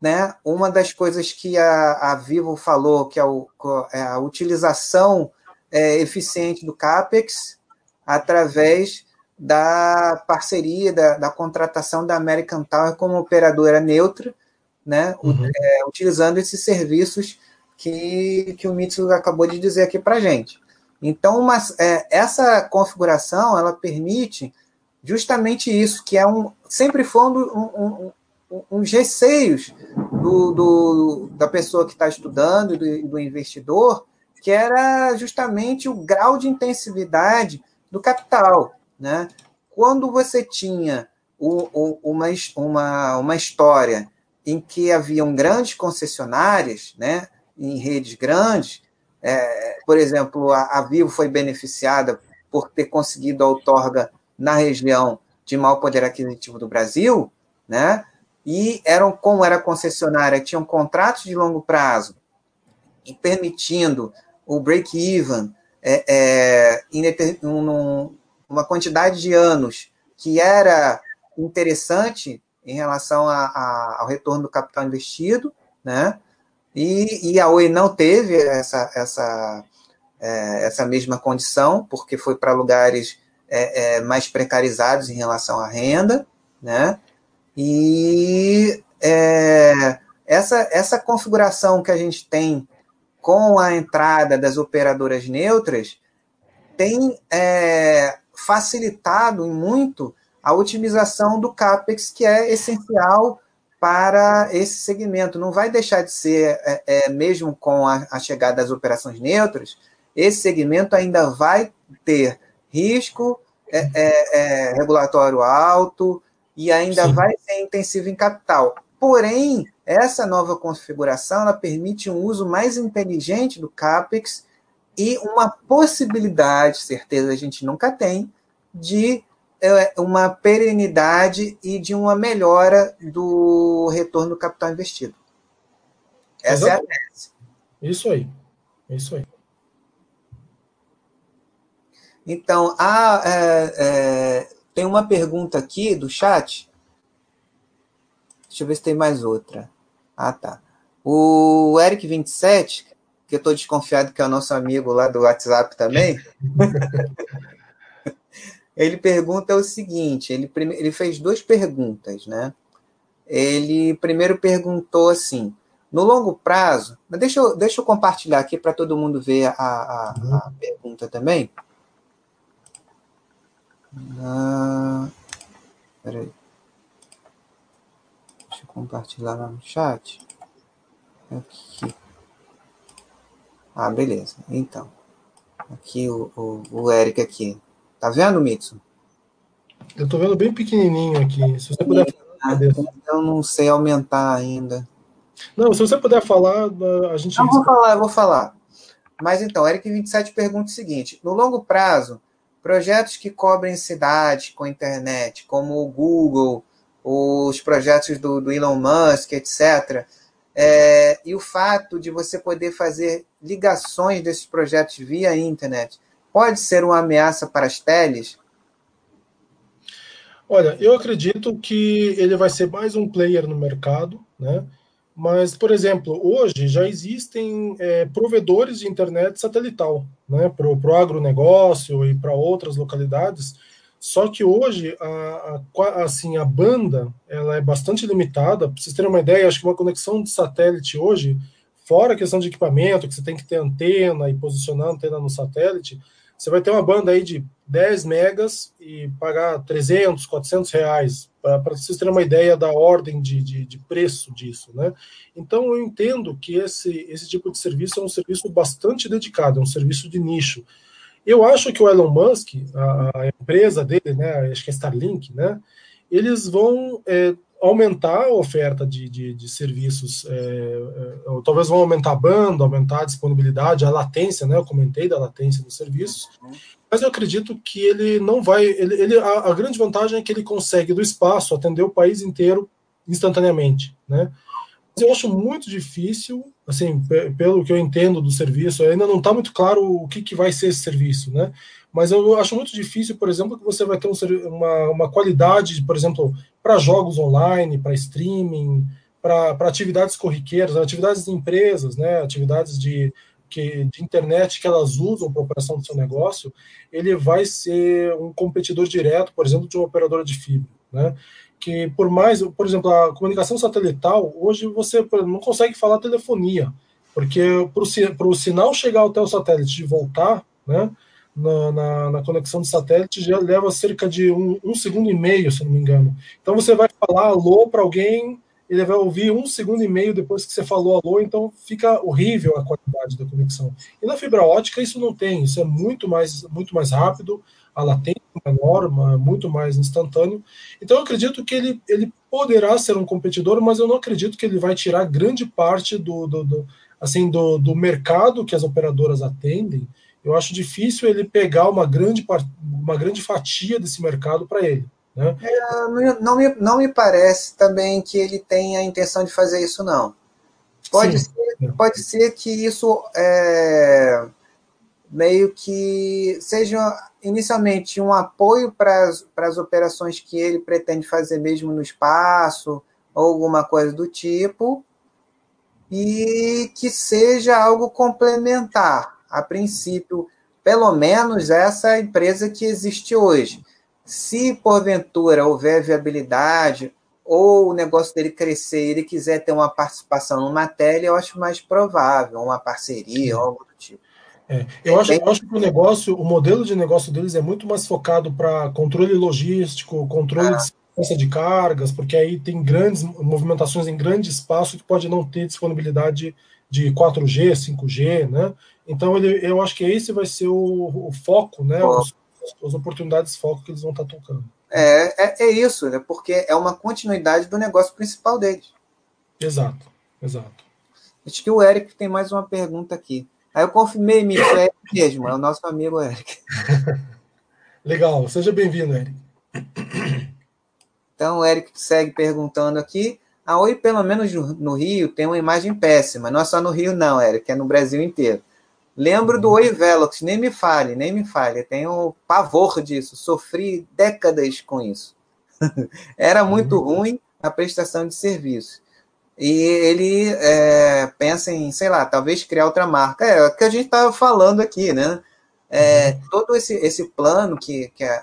né? uma das coisas que a, a Vivo falou, que é, o, é a utilização é, eficiente do CAPEX através da parceria, da, da, contratação da American Tower como operadora neutra, né, uhum. é, utilizando esses serviços que, que o Mitsu acabou de dizer aqui para a gente. Então, uma, é, essa configuração ela permite justamente isso, que é um sempre foi um, um, um receios do, do, da pessoa que está estudando, do, do investidor, que era justamente o grau de intensividade do capital. Né? Quando você tinha o, o, uma, uma, uma história em que haviam grandes concessionárias, né, em redes grandes, é, por exemplo, a, a Vivo foi beneficiada por ter conseguido a outorga na região de maior poder aquisitivo do Brasil, né? E eram, como era concessionária, tinham contratos de longo prazo permitindo o break-even é, é, em um, uma quantidade de anos que era interessante em relação a, a, ao retorno do capital investido, né? E, e a Oi não teve essa, essa, é, essa mesma condição, porque foi para lugares é, é, mais precarizados em relação à renda, né? E é, essa, essa configuração que a gente tem com a entrada das operadoras neutras tem é, facilitado muito a otimização do CAPEX, que é essencial para esse segmento. Não vai deixar de ser, é, é, mesmo com a, a, chegada das operações neutras, esse segmento ainda vai ter risco é, é, é regulatório alto e ainda Sim. vai ser intensivo em capital. Porém, essa nova configuração ela permite um uso mais inteligente do CAPEX e uma possibilidade, certeza a gente nunca tem, de uma perenidade e de uma melhora do retorno do capital investido. Essa Exatamente. é a tese. Isso aí. Isso aí. Então, há, é, é, tem uma pergunta aqui do chat. Deixa eu ver se tem mais outra. Ah, tá. O Eric27, que eu estou desconfiado que é o nosso amigo lá do WhatsApp também. ele pergunta o seguinte: ele, ele fez duas perguntas, né? Ele primeiro perguntou assim: no longo prazo, deixa eu, deixa eu compartilhar aqui para todo mundo ver a, a, a uhum. pergunta também. Ah, peraí. Deixa eu compartilhar lá no chat. Aqui. Ah, beleza. Então. Aqui o, o, o Eric aqui. Tá vendo, Mitsu? Eu tô vendo bem pequenininho aqui. Se você puder falar, eu não sei aumentar ainda. Não, se você puder falar, a gente. Não, vou falar, eu vou falar. Mas então, Eric27 pergunta o seguinte: no longo prazo, projetos que cobrem cidades com internet, como o Google, os projetos do, do Elon Musk, etc., é, e o fato de você poder fazer ligações desses projetos via internet pode ser uma ameaça para as teles? Olha, eu acredito que ele vai ser mais um player no mercado, né? Mas, por exemplo, hoje já existem é, provedores de internet satelital, né, para o agronegócio e para outras localidades. Só que hoje a, a, assim, a banda ela é bastante limitada. Para vocês terem uma ideia, acho que uma conexão de satélite hoje, fora a questão de equipamento, que você tem que ter antena e posicionar a antena no satélite, você vai ter uma banda aí de 10 megas e pagar 300, 400 reais, para vocês terem uma ideia da ordem de, de, de, preço disso, né? Então, eu entendo que esse, esse tipo de serviço é um serviço bastante dedicado, é um serviço de nicho. Eu acho que o Elon Musk, a, a empresa dele, né, acho que é Starlink, né, eles vão é, aumentar a oferta de, de, de serviços, é, é, talvez vão aumentar a banda, aumentar a disponibilidade, a latência, né? Eu comentei da latência dos serviços, mas eu acredito que ele não vai. Ele, ele a, a, grande vantagem é que ele consegue do espaço atender o país inteiro instantaneamente, né? Mas eu acho muito difícil, assim, pelo que eu entendo do serviço, ainda não está muito claro o que, que vai ser esse serviço, né? Mas eu acho muito difícil, por exemplo, que você vai ter um, uma, uma qualidade, por exemplo, para jogos online, para streaming, para atividades corriqueiras, atividades de empresas, né? Atividades de que, de internet que elas usam para operação do seu negócio, ele vai ser um competidor direto, por exemplo, de uma operadora de fibra, né? Que por mais, por exemplo, a comunicação satelital, hoje você não consegue falar telefonia, porque para o sinal chegar até o satélite e voltar, né? Na, na, na, conexão de satélite já leva cerca de um, um segundo e meio, se não me engano. Então você vai falar alô para alguém ele vai ouvir um segundo e meio depois que você falou alô, então fica horrível a qualidade da conexão. E na fibra ótica isso não tem, isso é muito mais, muito mais rápido, a latência é menor, muito mais instantâneo. Então eu acredito que ele, ele poderá ser um competidor, mas eu não acredito que ele vai tirar grande parte do, do, do assim do, do mercado que as operadoras atendem. Eu acho difícil ele pegar uma grande, uma grande fatia desse mercado para ele. Né? É, não, me, não me parece também que ele tenha a intenção de fazer isso, não. Pode, ser, pode ser que isso é, meio que seja inicialmente um apoio para as operações que ele pretende fazer mesmo no espaço, ou alguma coisa do tipo, e que seja algo complementar. A princípio, pelo menos essa empresa que existe hoje. Se porventura houver viabilidade ou o negócio dele crescer e ele quiser ter uma participação numa tele, eu acho mais provável, uma parceria, ou algo do tipo. É, eu, acho, eu acho que o negócio, o modelo de negócio deles é muito mais focado para controle logístico, controle ah. de segurança de cargas, porque aí tem grandes movimentações em grande espaço que pode não ter disponibilidade de 4G, 5G, né? Então ele, eu acho que esse vai ser o, o foco, né? Os, as oportunidades de foco que eles vão estar tá tocando. É, é, é, isso, né? Porque é uma continuidade do negócio principal deles. Exato, exato. Acho que o Eric tem mais uma pergunta aqui. Aí eu confirmei, Mitch, é ele mesmo, é o nosso amigo Eric. Legal, seja bem-vindo, Eric. Então, o Eric segue perguntando aqui. A Oi, pelo menos no Rio, tem uma imagem péssima. Não é só no Rio, não, Eric, é no Brasil inteiro. Lembro do Oi Velox, nem me fale, nem me fale. Tenho pavor disso. Sofri décadas com isso. Era muito uhum. ruim a prestação de serviço. E ele é, pensa em, sei lá, talvez criar outra marca. É, é o que a gente estava falando aqui, né? É, uhum. todo esse, esse plano que, que é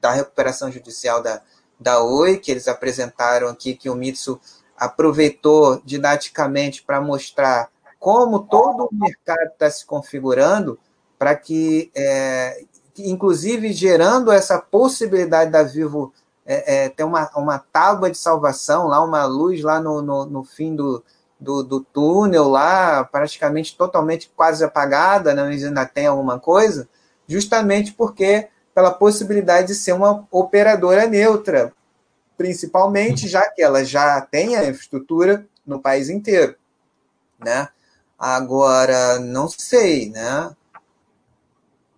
da recuperação judicial da, da Oi, que eles apresentaram aqui, que o Mitsu aproveitou didaticamente para mostrar como todo o mercado está se configurando para que, é, inclusive, gerando essa possibilidade da Vivo é, é, ter uma, uma tábua de salvação, lá uma luz lá no, no, no fim do, do, do, túnel, lá praticamente totalmente quase apagada, né, mas ainda tem alguma coisa, justamente porque pela possibilidade de ser uma operadora neutra, principalmente já que ela já tem a infraestrutura no país inteiro, né? Agora, não sei, né?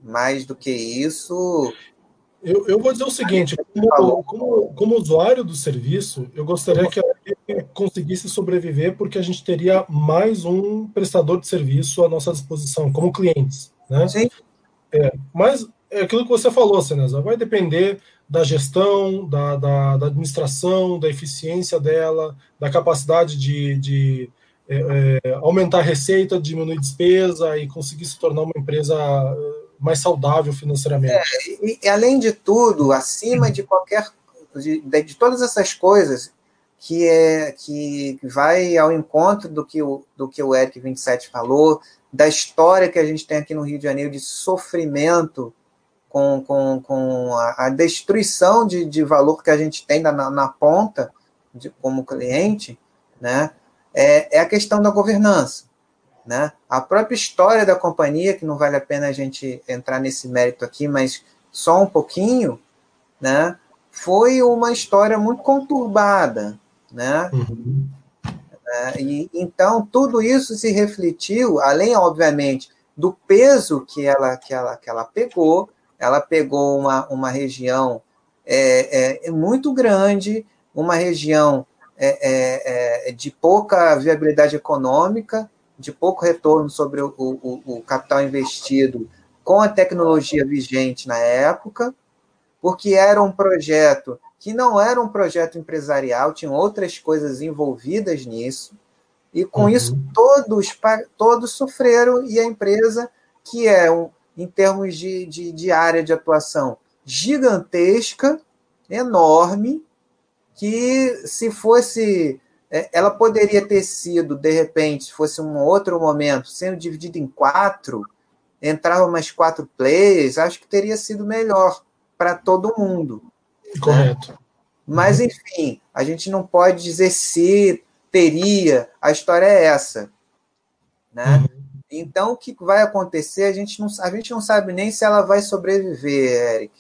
Mais do que isso. Eu, eu vou dizer o seguinte: como, como, como usuário do serviço, eu gostaria que a conseguisse sobreviver, porque a gente teria mais um prestador de serviço à nossa disposição, como clientes. Né? Sim. É, mas é aquilo que você falou, Senesa, vai depender da gestão, da, da, da, administração, da eficiência dela, da capacidade de, de é, é, aumentar a receita, diminuir despesa e conseguir se tornar uma empresa é, mais saudável financeiramente. É, e, e, além de tudo, acima de qualquer de, de, todas essas coisas que é que vai ao encontro do que o do que o Eric 27 falou, da história que a gente tem aqui no Rio de Janeiro de sofrimento com, com, com a, a destruição de, de valor que a gente tem na, na ponta de, como cliente, né? é, é a questão da governança. Né? A própria história da companhia, que não vale a pena a gente entrar nesse mérito aqui, mas só um pouquinho, né? foi uma história muito conturbada. Né? Uhum. É, e, então, tudo isso se refletiu, além, obviamente, do peso que ela, que ela, que ela pegou, ela pegou uma, uma região é, é, é muito grande, uma região é, é, é, de pouca viabilidade econômica, de pouco retorno sobre o, o, o capital investido com a tecnologia vigente na época, porque era um projeto que não era um projeto empresarial, tinham outras coisas envolvidas nisso, e com uhum. isso todos, todos sofreram, e a empresa, que é, um, em termos de, de, de área de atuação, gigantesca, enorme, que se fosse. É, ela poderia ter sido, de repente, se fosse um outro momento, sendo dividida em quatro, entrava mais quatro players, acho que teria sido melhor para todo mundo. Correto. Né? Mas, uhum. enfim, a gente não pode dizer se teria, a história é essa. Né? Uhum. Então, o que vai acontecer, a gente, não, a gente não sabe nem se ela vai sobreviver, Eric.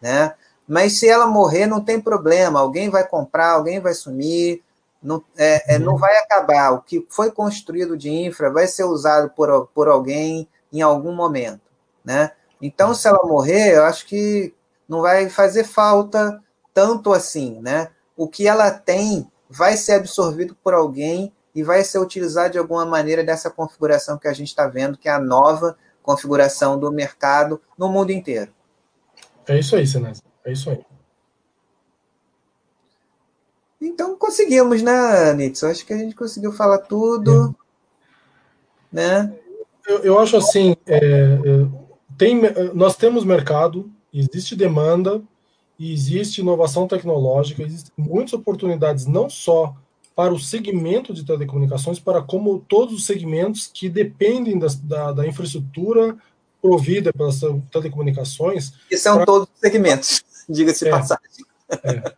Né? Mas se ela morrer, não tem problema. Alguém vai comprar, alguém vai sumir. Não, é, é, não uhum. vai acabar. O que foi construído de infra vai ser usado por, por alguém em algum momento. Né? Então, se ela morrer, eu acho que não vai fazer falta tanto assim. Né? O que ela tem vai ser absorvido por alguém e vai ser utilizado de alguma maneira dessa configuração que a gente está vendo, que é a nova configuração do mercado no mundo inteiro. É isso aí, Senasa. É isso aí. Então conseguimos, né, Nitz? Acho que a gente conseguiu falar tudo. É. Né? Eu, eu, acho assim, é, é, tem, nós temos mercado, existe demanda, existe inovação tecnológica, existem muitas oportunidades, não só para o segmento de telecomunicações, para como todos os segmentos que dependem da, da, da infraestrutura provida pelas telecomunicações. E são pra... todos os segmentos diga-se é, passagem. É.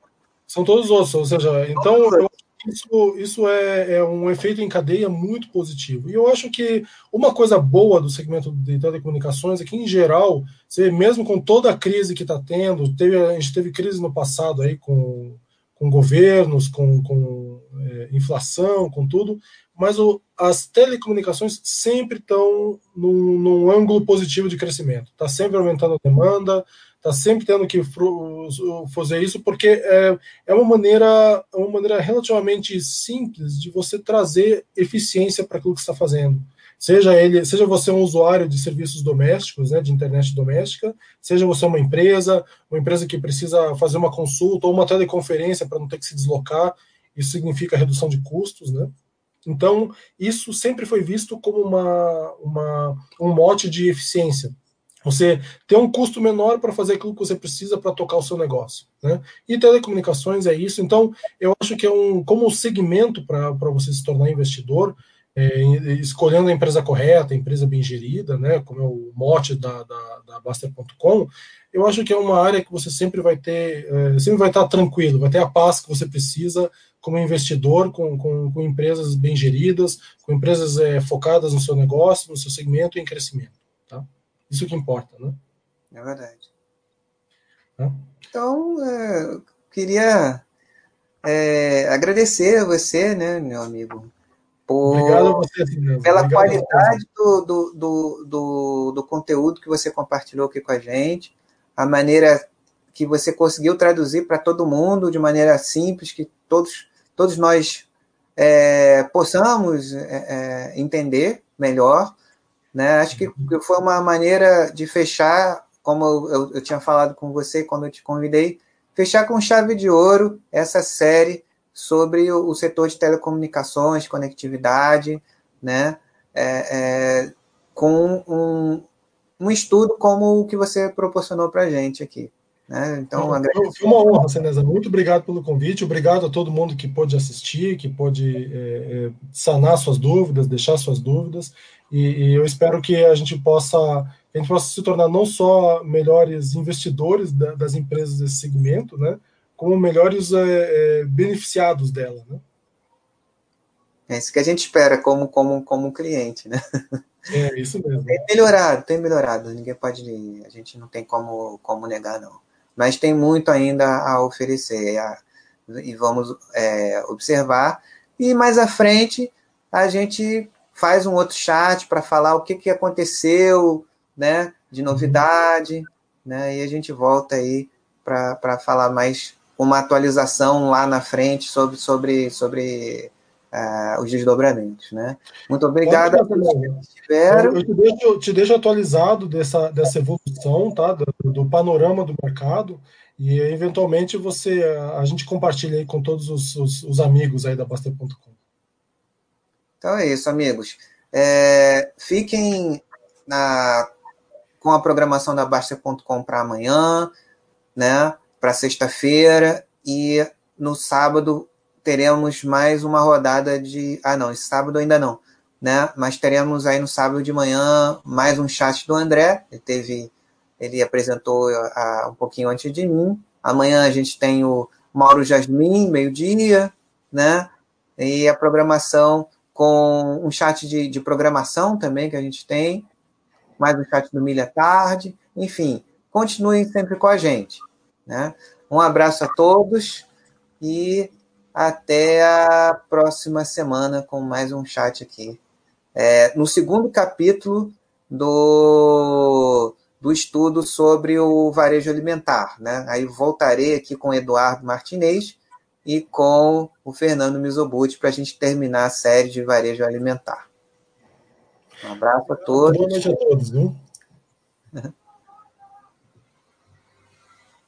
São todos outros, ou seja, então isso, isso é, é, um efeito em cadeia muito positivo. E eu acho que uma coisa boa do segmento de telecomunicações é que, em geral, você, mesmo com toda a crise que está tendo, teve, a gente teve crise no passado aí com, com governos, com, com é, inflação, com tudo, mas o, as telecomunicações sempre estão num, num ângulo positivo de crescimento. Está sempre aumentando a demanda, está sempre tendo que fazer isso porque é, é uma maneira uma maneira relativamente simples de você trazer eficiência para aquilo que está fazendo seja ele seja você um usuário de serviços domésticos né de internet doméstica seja você uma empresa uma empresa que precisa fazer uma consulta ou uma teleconferência para não ter que se deslocar isso significa redução de custos né então isso sempre foi visto como uma, uma um mote de eficiência você tem um custo menor para fazer aquilo que você precisa para tocar o seu negócio. Né? E telecomunicações é isso. Então, eu acho que é um como um segmento para você se tornar investidor, é, escolhendo a empresa correta, a empresa bem gerida, né, como é o mote da, da, da Baster.com, eu acho que é uma área que você sempre vai ter, é, sempre vai estar tranquilo, vai ter a paz que você precisa como investidor, com, com, com empresas bem geridas, com empresas é, focadas no seu negócio, no seu segmento e em crescimento. Isso que importa, né? É verdade. É? Então, é, queria é, agradecer a você, né, meu amigo, por, Obrigado a você, pela Obrigado qualidade do, do, do, do, do conteúdo que você compartilhou aqui com a gente, a maneira que você conseguiu traduzir para todo mundo de maneira simples, que todos, todos nós é, possamos é, é entender melhor. Né? Acho que foi uma maneira de fechar, como eu, eu tinha falado com você quando eu te convidei, fechar com chave de ouro essa série sobre o, o setor de telecomunicações, conectividade, né? É, é, com um, um estudo como o que você proporcionou para a gente aqui. Né? Então, Foi uma honra, Seneza. Muito obrigado pelo convite. Obrigado a todo mundo que pôde assistir, que pôde é, é, sanar suas dúvidas, deixar suas dúvidas. E, e, eu espero que a gente possa a gente possa se tornar não só melhores investidores da, das empresas desse segmento, né, como melhores é, é, beneficiados dela, né? É isso que a gente espera como como como cliente, né? É isso mesmo. Tem melhorado, tem melhorado. Ninguém pode, a gente não tem como como negar não. Mas tem muito ainda a oferecer a, e vamos é, observar. E mais à frente a gente faz um outro chat para falar o que, que aconteceu, né, de novidade, né? E a gente volta aí para falar mais uma atualização lá na frente sobre, sobre, sobre uh, os desdobramentos. Né? Muito obrigado a todos que estiveram. Eu te deixo, te deixo atualizado dessa, dessa evolução, tá? do, do panorama do mercado, e eventualmente você a gente compartilha aí com todos os, os, os amigos aí da Baster.com. Então é isso, amigos. É, fiquem na, com a programação da Baster.com para amanhã, né? Para sexta-feira e no sábado teremos mais uma rodada de. Ah, não, esse sábado ainda não, né? Mas teremos aí no sábado de manhã mais um chat do André. Ele teve, ele apresentou a, a, um pouquinho antes de mim. Amanhã a gente tem o Mauro Jasmin, meio-dia, né? E a programação com um chat de, de programação também que a gente tem, mais um chat do Milha Tarde, enfim, continuem sempre com a gente. Né? Um abraço a todos e até a próxima semana com mais um chat aqui. É, no segundo capítulo do, do estudo sobre o varejo alimentar. Né? Aí voltarei aqui com o Eduardo Martinez e com o Fernando Mizobuti para a gente terminar a série de varejo alimentar. Um abraço a todos. Boa noite a todos, viu?